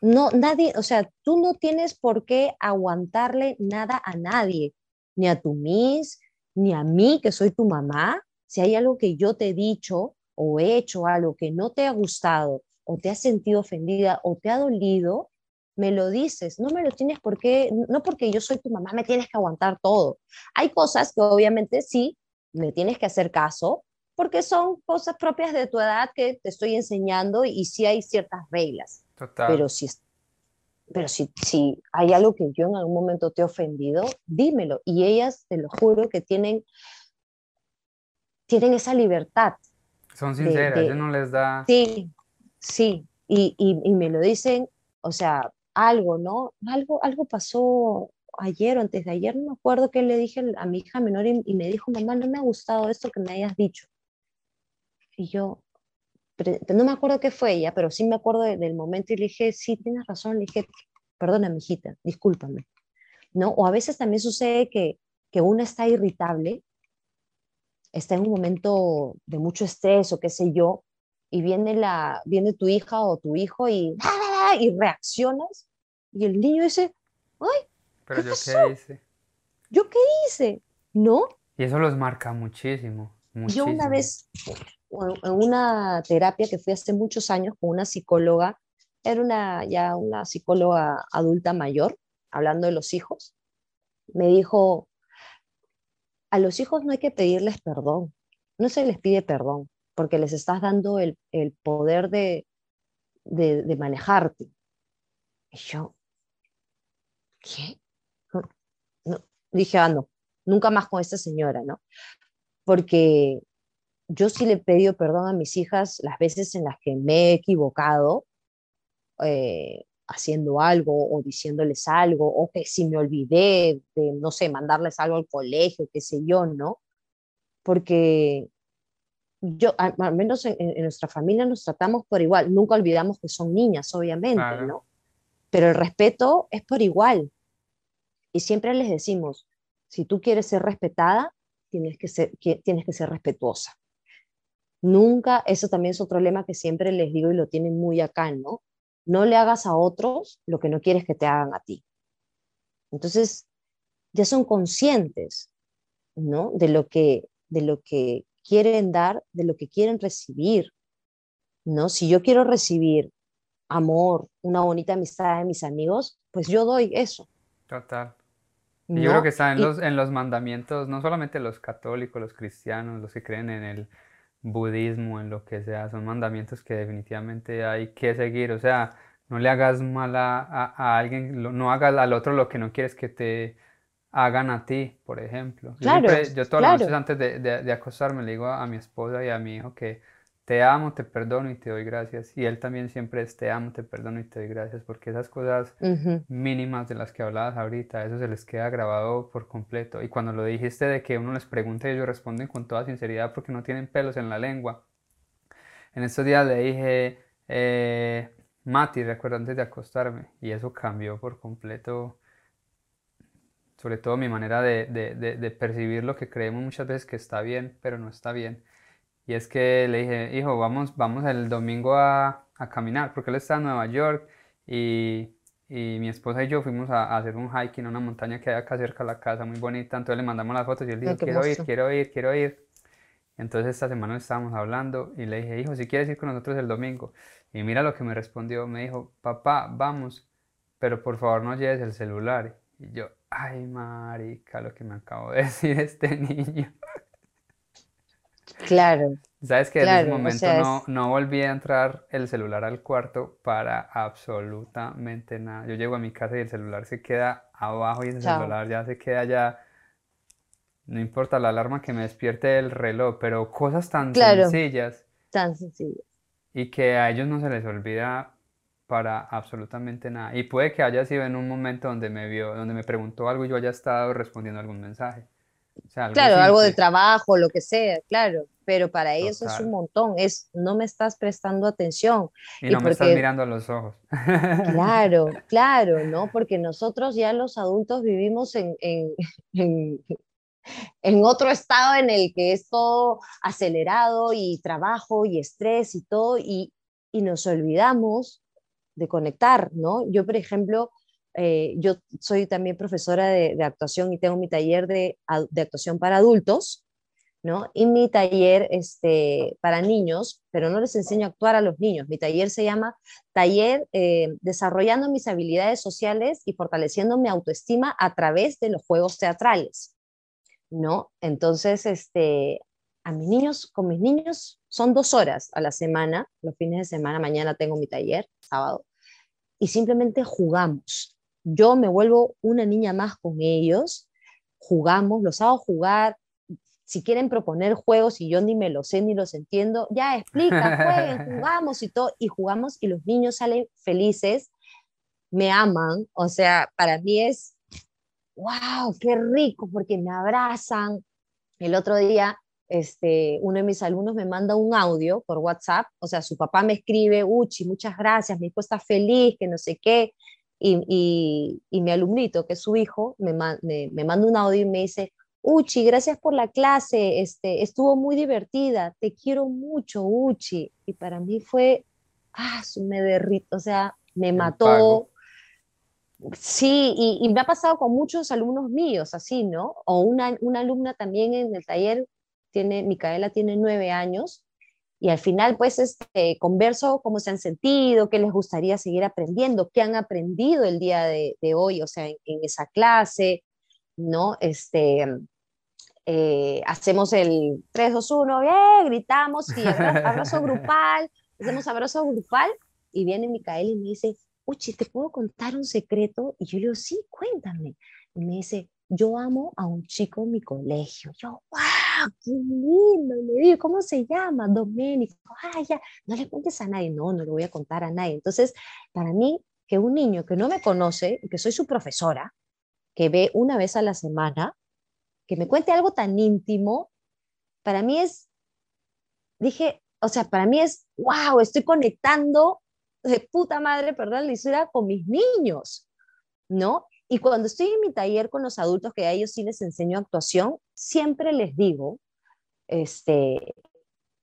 No, nadie, o sea, tú no tienes por qué aguantarle nada a nadie, ni a tu mis, ni a mí, que soy tu mamá. Si hay algo que yo te he dicho o he hecho algo que no te ha gustado, o te has sentido ofendida, o te ha dolido, me lo dices. No me lo tienes por qué, no porque yo soy tu mamá, me tienes que aguantar todo. Hay cosas que obviamente sí, me tienes que hacer caso, porque son cosas propias de tu edad que te estoy enseñando y sí hay ciertas reglas. Total. Pero si, pero si, si hay algo que yo en algún momento te he ofendido, dímelo. Y ellas, te lo juro, que tienen, tienen esa libertad. Son sinceras, de, de, no les da... Sí, sí. Y, y, y, me lo dicen, o sea, algo, ¿no? Algo, algo pasó ayer o antes de ayer, no me acuerdo qué le dije a mi hija menor y, y me dijo, mamá, no me ha gustado esto que me hayas dicho. Y yo, no me acuerdo qué fue ella, pero sí me acuerdo de, del momento y le dije, sí, tienes razón, le dije, perdona, mijita, discúlpame. ¿No? O a veces también sucede que, que uno está irritable, está en un momento de mucho estrés o qué sé yo, y viene, la, viene tu hija o tu hijo y, y reaccionas, y el niño dice, ay, ¿pero ¿qué yo pasó? qué hice? ¿Yo qué hice? ¿No? Y eso los marca muchísimo. muchísimo. Yo una vez, en una terapia que fui hace muchos años con una psicóloga, era una, ya una psicóloga adulta mayor, hablando de los hijos, me dijo, a los hijos no hay que pedirles perdón, no se les pide perdón, porque les estás dando el, el poder de, de, de, manejarte. Y yo, ¿qué? No. Dije, ah, no, nunca más con esta señora, ¿no? Porque yo sí le he perdón a mis hijas las veces en las que me he equivocado eh, haciendo algo o diciéndoles algo, o que si me olvidé de, no sé, mandarles algo al colegio, qué sé yo, ¿no? Porque yo, al, al menos en, en, nuestra familia nos tratamos por igual, nunca olvidamos que son niñas, obviamente, Claro. ¿no? Pero el respeto es por igual. Y siempre les decimos, si tú quieres ser respetada, tienes que ser, que- tienes que ser respetuosa. Nunca, eso también es otro lema que siempre les digo y lo tienen muy acá, ¿no? No le hagas a otros lo que no quieres que te hagan a ti. Entonces, ya son conscientes, ¿no? De lo que, de lo que quieren dar, de lo que quieren recibir, ¿no? Si yo quiero recibir amor, una bonita amistad de mis amigos, pues yo doy eso, Total. Y ¿no? yo creo que está en Y- los, en los mandamientos, no solamente los católicos, los cristianos, los que creen en el budismo, en lo que sea, son mandamientos que definitivamente hay que seguir. O sea, no le hagas mal a, a- a alguien, lo- no hagas al otro lo que no quieres que te hagan a ti, por ejemplo. Yo Claro, siempre, yo todas las noches antes de, de- de acostarme le digo a, a mi esposa y a mi hijo que te amo, te perdono y te doy gracias. Y él también siempre es te amo, te perdono y te doy gracias, porque esas cosas mínimas de las que hablabas ahorita, eso se les queda grabado por completo. Y cuando lo dijiste de que uno les pregunta y ellos responden con toda sinceridad porque no tienen pelos en la lengua. En estos días le dije, eh, Mati, recuerda antes de acostarme, y eso cambió por completo, sobre todo mi manera de, de, de, de percibir lo que creemos muchas veces que está bien, pero no está bien. Y es que le dije, hijo, vamos, vamos el domingo a, a caminar, porque él está en Nueva York y y mi esposa y yo fuimos a, hacer un hiking a una montaña que hay acá cerca de la casa, muy bonita. Entonces le mandamos las fotos y él dijo, quiero ir, quiero ir, quiero ir. Entonces esta semana estábamos hablando y le dije, hijo, si quieres ir con nosotros el domingo. Y mira lo que me respondió, me dijo, papá, vamos, pero por favor no lleves el celular. Y yo, ay, marica, lo que me acabo de decir este niño. Claro. Sabes que en ese momento no, no volví a entrar el celular al cuarto para absolutamente nada. Yo llego a mi casa y el celular se queda abajo y el celular ya se queda ya. No importa la alarma que me despierte el reloj, pero cosas tan sencillas. Tan sencillas. Y que a ellos no se les olvida para absolutamente nada. Y puede que haya sido en un momento donde me vio, donde me preguntó algo y yo haya estado respondiendo algún mensaje claro, algo de trabajo, lo que sea, claro, pero para ellos es un montón, es no me estás prestando atención. Y, no me estás mirando a los ojos. Claro, claro, ¿no? Porque nosotros ya los adultos vivimos en, en, en, otro estado en el que es todo acelerado y trabajo y estrés y todo, y, y nos olvidamos de conectar, ¿no? Yo, por ejemplo, eh, yo soy también profesora de, actuación y tengo mi taller de, actuación para adultos, ¿no? Y mi taller este, para niños, pero no les enseño a actuar a los niños. Mi taller se llama Taller eh, Desarrollando mis habilidades sociales y fortaleciendo mi autoestima a través de los juegos teatrales, ¿no? Entonces, este, a mis niños, con mis niños son dos horas a la semana, los fines de semana, mañana tengo mi taller, sábado, y simplemente jugamos yo me vuelvo una niña más con ellos, jugamos, los hago jugar, si quieren proponer juegos y yo ni me los sé ni los entiendo, ya explica, jueguen, jugamos y todo, y jugamos y los niños salen felices, me aman, o sea, para mí es, wow, qué rico, porque me abrazan. El otro día, este, uno de mis alumnos me manda un audio por WhatsApp, o sea, su papá me escribe, Uchi, muchas gracias, mi hijo está feliz, que no sé qué, y, mi alumnito, que es su hijo, me, me, manda un audio y me dice, Uchi, gracias por la clase, este, estuvo muy divertida, te quiero mucho, Uchi. Y para mí fue, ah, me derrito, o sea, me mató. Sí, y, me ha pasado con muchos alumnos míos, así, ¿no? O una, una alumna también en el taller, tiene, Micaela tiene nueve años, y al final pues este, converso cómo se han sentido, qué les gustaría seguir aprendiendo, qué han aprendido el día de, hoy, o sea, en, esa clase, ¿no? Este, eh, hacemos el 3, 2, 1, gritamos y abrazo, grupal, hacemos abrazo grupal y viene Micael y me dice, Uchi, ¿te puedo contar un secreto? Y yo le digo, sí, cuéntame. Y me dice, yo amo a un chico en mi colegio. Yo, wow, qué lindo. Le digo, ¿cómo se llama? Doménico. Ah, ya, no le cuentes a nadie. No, no le voy a contar a nadie. Entonces, para mí, que un niño que no me conoce, que soy su profesora, que ve una vez a la semana, que me cuente algo tan íntimo, para mí es, dije, o sea, para mí es, wow, estoy conectando de puta madre, perdón la historia, con mis niños, ¿no? Y cuando estoy en mi taller con los adultos, que a ellos sí les enseño actuación, siempre les digo este,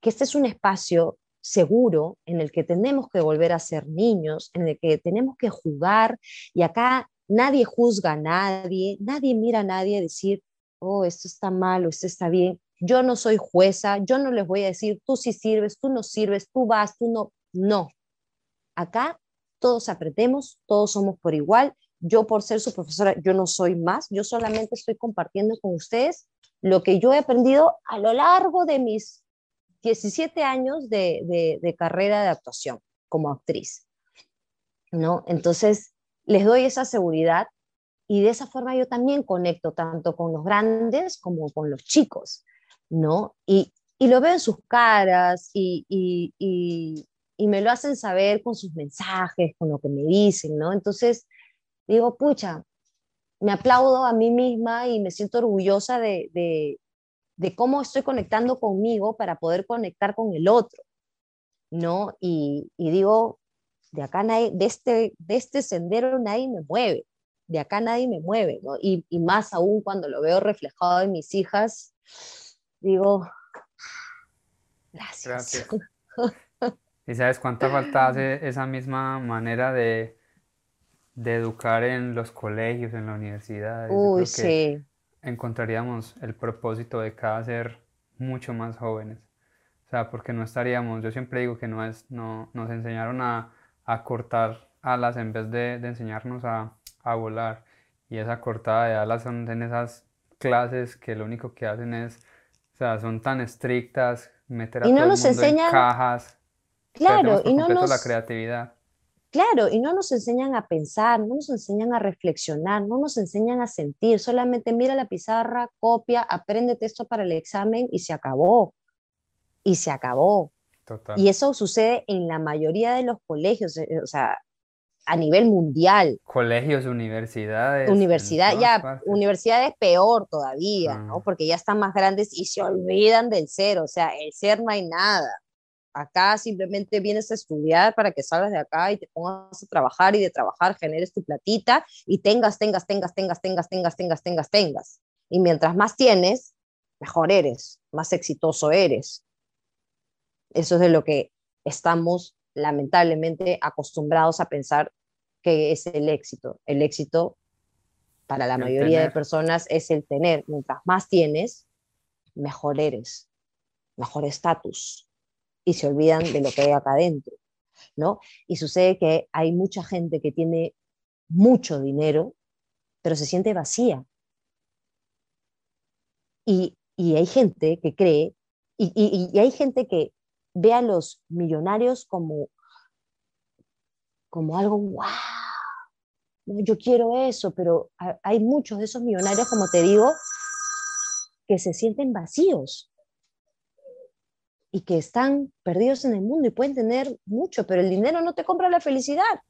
que este es un espacio seguro en el que tenemos que volver a ser niños, en el que tenemos que jugar y acá nadie juzga a nadie, nadie mira a nadie a decir, oh, esto está mal o esto está bien. Yo no soy jueza, yo no les voy a decir, tú sí sirves, tú no sirves, tú vas, tú no. No. Acá todos aprendemos, todos somos por igual yo por ser su profesora, yo no soy más, yo solamente estoy compartiendo con ustedes lo que yo he aprendido a lo largo de mis 17 años de, carrera de actuación como actriz. ¿no? Entonces, les doy esa seguridad y de esa forma yo también conecto tanto con los grandes como con los chicos, ¿no? Y, lo veo en sus caras y, y, me lo hacen saber con sus mensajes, con lo que me dicen, ¿no? Entonces, digo, pucha, me aplaudo a mí misma y me siento orgullosa de, de, cómo estoy conectando conmigo para poder conectar con el otro, ¿no? Y, y digo, de acá nadie, de este, de este sendero nadie me mueve, de acá nadie me mueve, ¿no? Y, y más aún cuando lo veo reflejado en mis hijas, digo, gracias. gracias. ¿Y sabes cuánta falta hace esa misma manera de, de educar en los colegios, en la universidad. Uy, sí. Encontraríamos el propósito de cada ser mucho más jóvenes. O sea, porque no estaríamos, yo siempre digo que no es, no, nos enseñaron a, a cortar alas en vez de, de enseñarnos a, a, volar. Y esa cortada de alas son en esas clases que lo único que hacen es, o sea, son tan estrictas, meter a y todo nos el mundo enseñan... en cajas. Claro, y no nos... la creatividad. Claro, y no nos enseñan a pensar, no nos enseñan a reflexionar, no nos enseñan a sentir, solamente mira la pizarra, copia, aprende esto para el examen y se acabó. Y se acabó. Total. Y eso sucede en la mayoría de los colegios, o sea, a nivel mundial. Colegios, universidades. Universidad, ya, partes. universidades peor todavía, ah. ¿no? Porque ya están más grandes y se olvidan del ser, o sea, el ser no hay nada. Acá simplemente vienes a estudiar para que salgas de acá y te pongas a trabajar y de trabajar generes tu platita y tengas, tengas, tengas, tengas, tengas, tengas, tengas, tengas, tengas. Y mientras más tienes, mejor eres, más exitoso eres. Eso es de lo que estamos lamentablemente acostumbrados a pensar que es el éxito. El éxito para la el mayoría tener. de personas es el tener. Mientras más tienes, mejor eres, mejor estatus y se olvidan de lo que hay acá adentro, ¿no? Y sucede que hay mucha gente que tiene mucho dinero, pero se siente vacía. Y, y hay gente que cree, y, y, y, hay gente que ve a los millonarios como, como algo, wow, yo quiero eso, pero hay muchos de esos millonarios, como te digo, que se sienten vacíos y que están perdidos en el mundo y pueden tener mucho, pero el dinero no te compra la felicidad.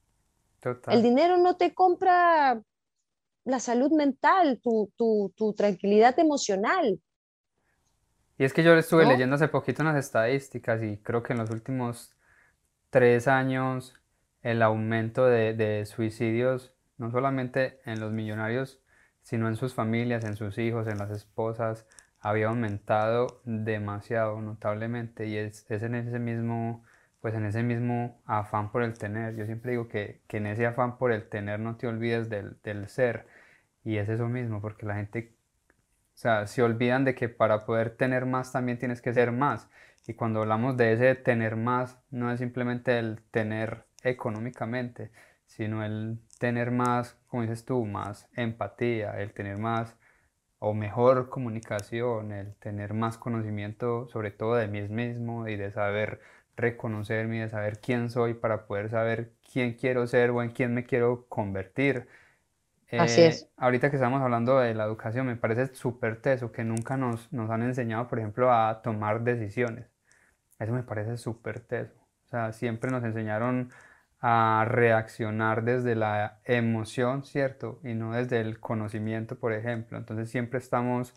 Total. El dinero no te compra la salud mental, tu, tu, tu tranquilidad emocional. Y es que yo estuve ¿no? leyendo hace poquito unas estadísticas y creo que en los últimos tres años el aumento de, de suicidios, no solamente en los millonarios, sino en sus familias, en sus hijos, en las esposas, había aumentado demasiado notablemente y es, es, en ese mismo pues en ese mismo afán por el tener. Yo siempre digo que, que en ese afán por el tener no te olvides del, del, ser y es eso mismo porque la gente o sea se olvidan de que para poder tener más también tienes que ser más. Y cuando hablamos de ese tener más no es simplemente el tener económicamente sino el tener más como dices tú más empatía el tener más o mejor comunicación, el tener más conocimiento sobre todo de mí mismo y de saber reconocerme y de saber quién soy para poder saber quién quiero ser o en quién me quiero convertir. Así eh, es. Ahorita que estamos hablando de la educación, me parece súper teso que nunca nos, nos han enseñado, por ejemplo, a tomar decisiones. Eso me parece súper teso. O sea, siempre nos enseñaron a reaccionar desde la emoción, ¿cierto? Y no desde el conocimiento, por ejemplo. Entonces siempre estamos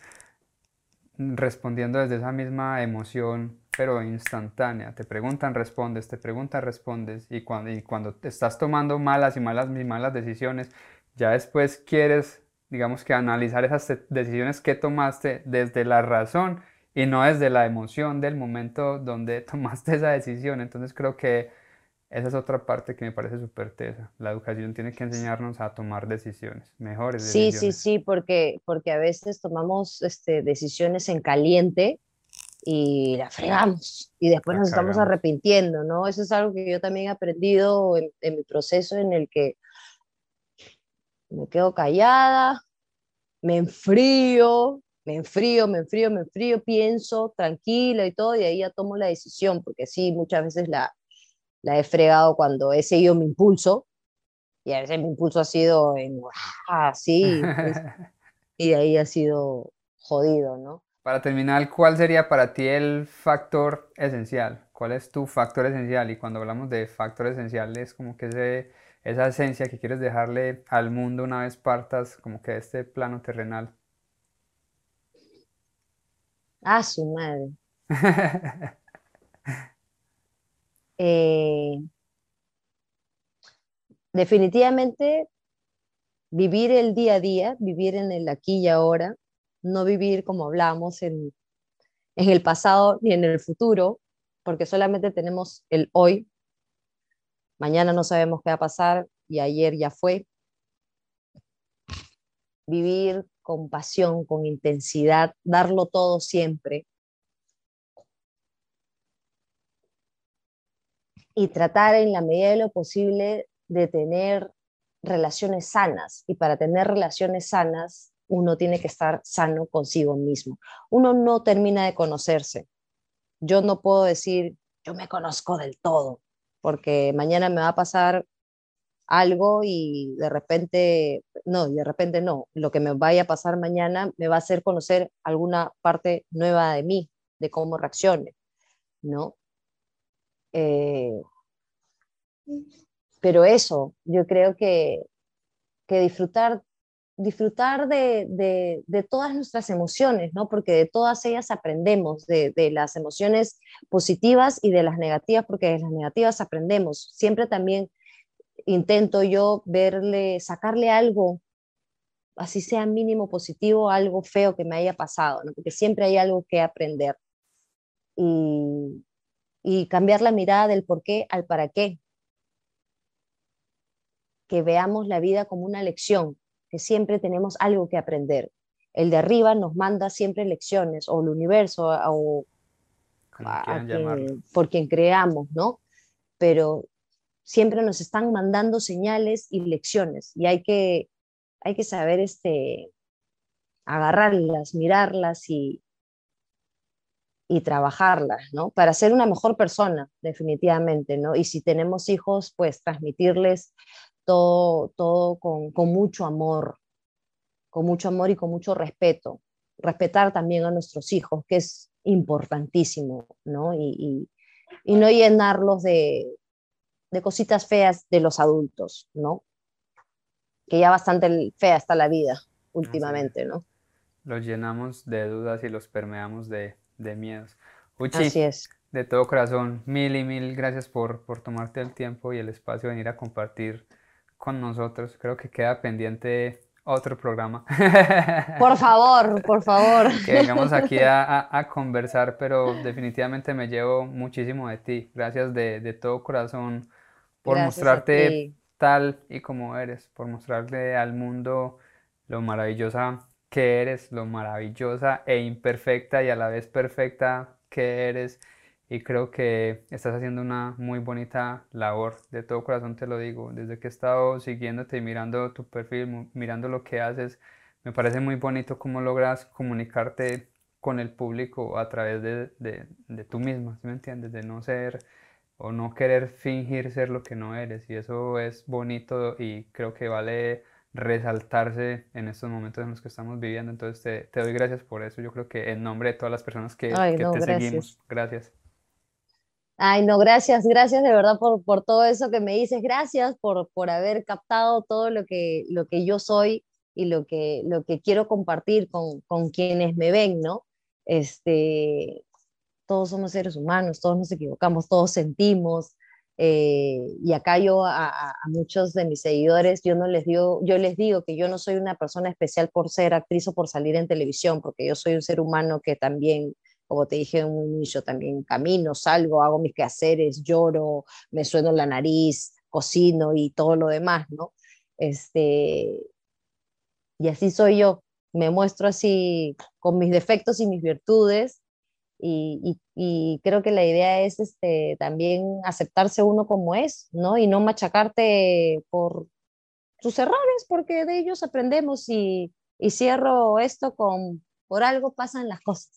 respondiendo desde esa misma emoción, pero instantánea. Te preguntan, respondes, te preguntan, respondes. Y cuando, y cuando estás tomando malas y malas y malas decisiones, ya después quieres, digamos que analizar esas decisiones que tomaste desde la razón y no desde la emoción del momento donde tomaste esa decisión. Entonces creo que esa es otra parte que me parece súper tesa. La educación tiene que enseñarnos a tomar decisiones, mejores decisiones. Sí, sí, sí, porque, porque a veces tomamos este, decisiones en caliente y la fregamos y después La nos estamos arrepintiendo, ¿no? Eso es algo que yo también he aprendido en, en mi proceso en el que me quedo callada, me enfrío, me enfrío, me enfrío, me enfrío, pienso tranquila y todo, y ahí ya tomo la decisión, porque sí, muchas veces la, la he fregado cuando he seguido mi impulso, y a veces mi impulso ha sido en, sí, pues, y de ahí ha sido jodido, ¿no? Para terminar, ¿cuál sería para ti el factor esencial? ¿Cuál es tu factor esencial? Y cuando hablamos de factor esencial es como que ese, esa esencia que quieres dejarle al mundo una vez partas como que de este plano terrenal. Ah, su madre. Eh, definitivamente vivir el día a día, vivir en el aquí y ahora, no vivir como hablamos en, en el pasado ni en el futuro, porque solamente tenemos el hoy. Mañana no sabemos qué va a pasar y ayer ya fue. vivir con pasión, con intensidad, darlo todo siempre. Y tratar en la medida de lo posible de tener relaciones sanas. Y para tener relaciones sanas, uno tiene que estar sano consigo mismo. Uno no termina de conocerse. Yo no puedo decir, yo me conozco del todo, porque mañana me va a pasar algo y de repente, no, de repente no, lo que me vaya a pasar mañana me va a hacer conocer alguna parte nueva de mí, de cómo reaccione, ¿no? Eh, pero eso, yo creo que, que disfrutar, disfrutar de, de, todas nuestras emociones, ¿no? Porque de todas ellas aprendemos, de, de las emociones positivas y de las negativas, porque de las negativas aprendemos. Siempre también intento yo verle, sacarle algo, así sea mínimo positivo, algo feo que me haya pasado, porque siempre hay algo que aprender. Y, y cambiar la mirada del por qué al para qué. Que veamos la vida como una lección, que siempre tenemos algo que aprender. El de arriba nos manda siempre lecciones, o el universo, o por quien creamos, ¿no? Pero siempre nos están mandando señales y lecciones y hay que, hay que saber este, agarrarlas, mirarlas y, y trabajarlas, ¿no? Para ser una mejor persona, definitivamente, ¿no? Y si tenemos hijos, pues transmitirles todo, todo con, mucho amor, con mucho amor y con mucho respeto. Respetar también a nuestros hijos, que es importantísimo, ¿no? y no llenarlos de, de cositas feas de los adultos, ¿no? Que ya bastante fea está la vida últimamente, ¿no? Los llenamos de dudas y los permeamos de, de miedos. Uchi, Así es. De todo corazón, mil y mil gracias por, por tomarte el tiempo y el espacio de venir a compartir con nosotros. Creo que queda pendiente otro programa. Por favor, por favor. Que vengamos aquí a, a, conversar, pero definitivamente me llevo muchísimo de ti. Gracias de, de todo corazón por mostrarte tal y como eres, por mostrarle al mundo lo maravillosa que eres, lo maravillosa e imperfecta y a la vez perfecta que eres. Y creo que estás haciendo una muy bonita labor, de todo corazón te lo digo. Desde que he estado siguiéndote y mirando tu perfil, mirando lo que haces, me parece muy bonito cómo logras comunicarte con el público a través de, de, de tú misma, ¿sí me entiendes? De no ser o no querer fingir ser lo que no eres. Y eso es bonito y creo que vale resaltarse en estos momentos en los que estamos viviendo. Entonces te, te doy gracias por eso. Yo creo que en nombre de todas las personas que, te seguimos, gracias. Ay, no, gracias, gracias de verdad por, por todo eso que me dices, gracias por, por haber captado todo lo que, lo que yo soy y lo que, lo que quiero compartir con, con quienes me ven, ¿no? Este, todos somos seres humanos, todos nos equivocamos, todos sentimos. Eh, y acá yo a, muchos de mis seguidores, yo no les digo, yo les digo que yo no soy una persona especial por ser actriz o por salir en televisión, porque yo soy un ser humano que también, como te dije en un inicio, también camino, salgo, hago mis quehaceres, lloro, me sueno la nariz, cocino y todo lo demás, ¿no? Este, y así soy yo, me muestro así con mis defectos y mis virtudes y, creo que la idea es este, también aceptarse uno como es, ¿no? Y no machacarte por tus errores, porque de ellos aprendemos y, cierro esto con, por algo pasan las cosas.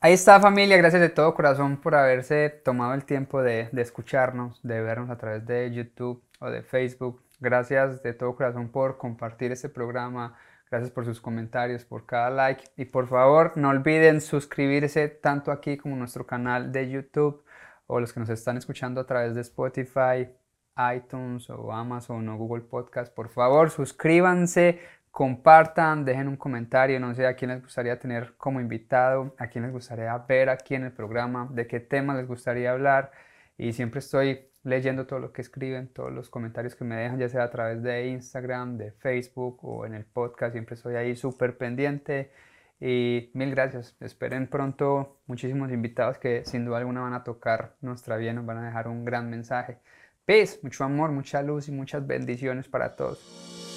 Ahí está familia, gracias de todo corazón por haberse tomado el tiempo de, de escucharnos, de vernos a través de YouTube o de Facebook. Gracias de todo corazón por compartir este programa, Gracias por sus comentarios, por cada like. Y por favor, no olviden suscribirse tanto aquí como en nuestro canal de YouTube o los que nos están escuchando a través de Spotify, iTunes o Amazon o Google Podcast. Por favor, suscríbanse, compartan, dejen un comentario. No sé a quién les gustaría tener como invitado, a quién les gustaría ver aquí en el programa, de qué tema les gustaría hablar. Y siempre estoy leyendo todo lo que escriben, todos los comentarios que me dejan, ya sea a través de Instagram, de Facebook o en el podcast. Siempre estoy ahí súper pendiente. Y mil gracias. Esperen pronto muchísimos invitados que sin duda alguna van a tocar nuestra vida, nos van a dejar un gran mensaje. Peace, mucho amor, mucha luz y muchas bendiciones para todos.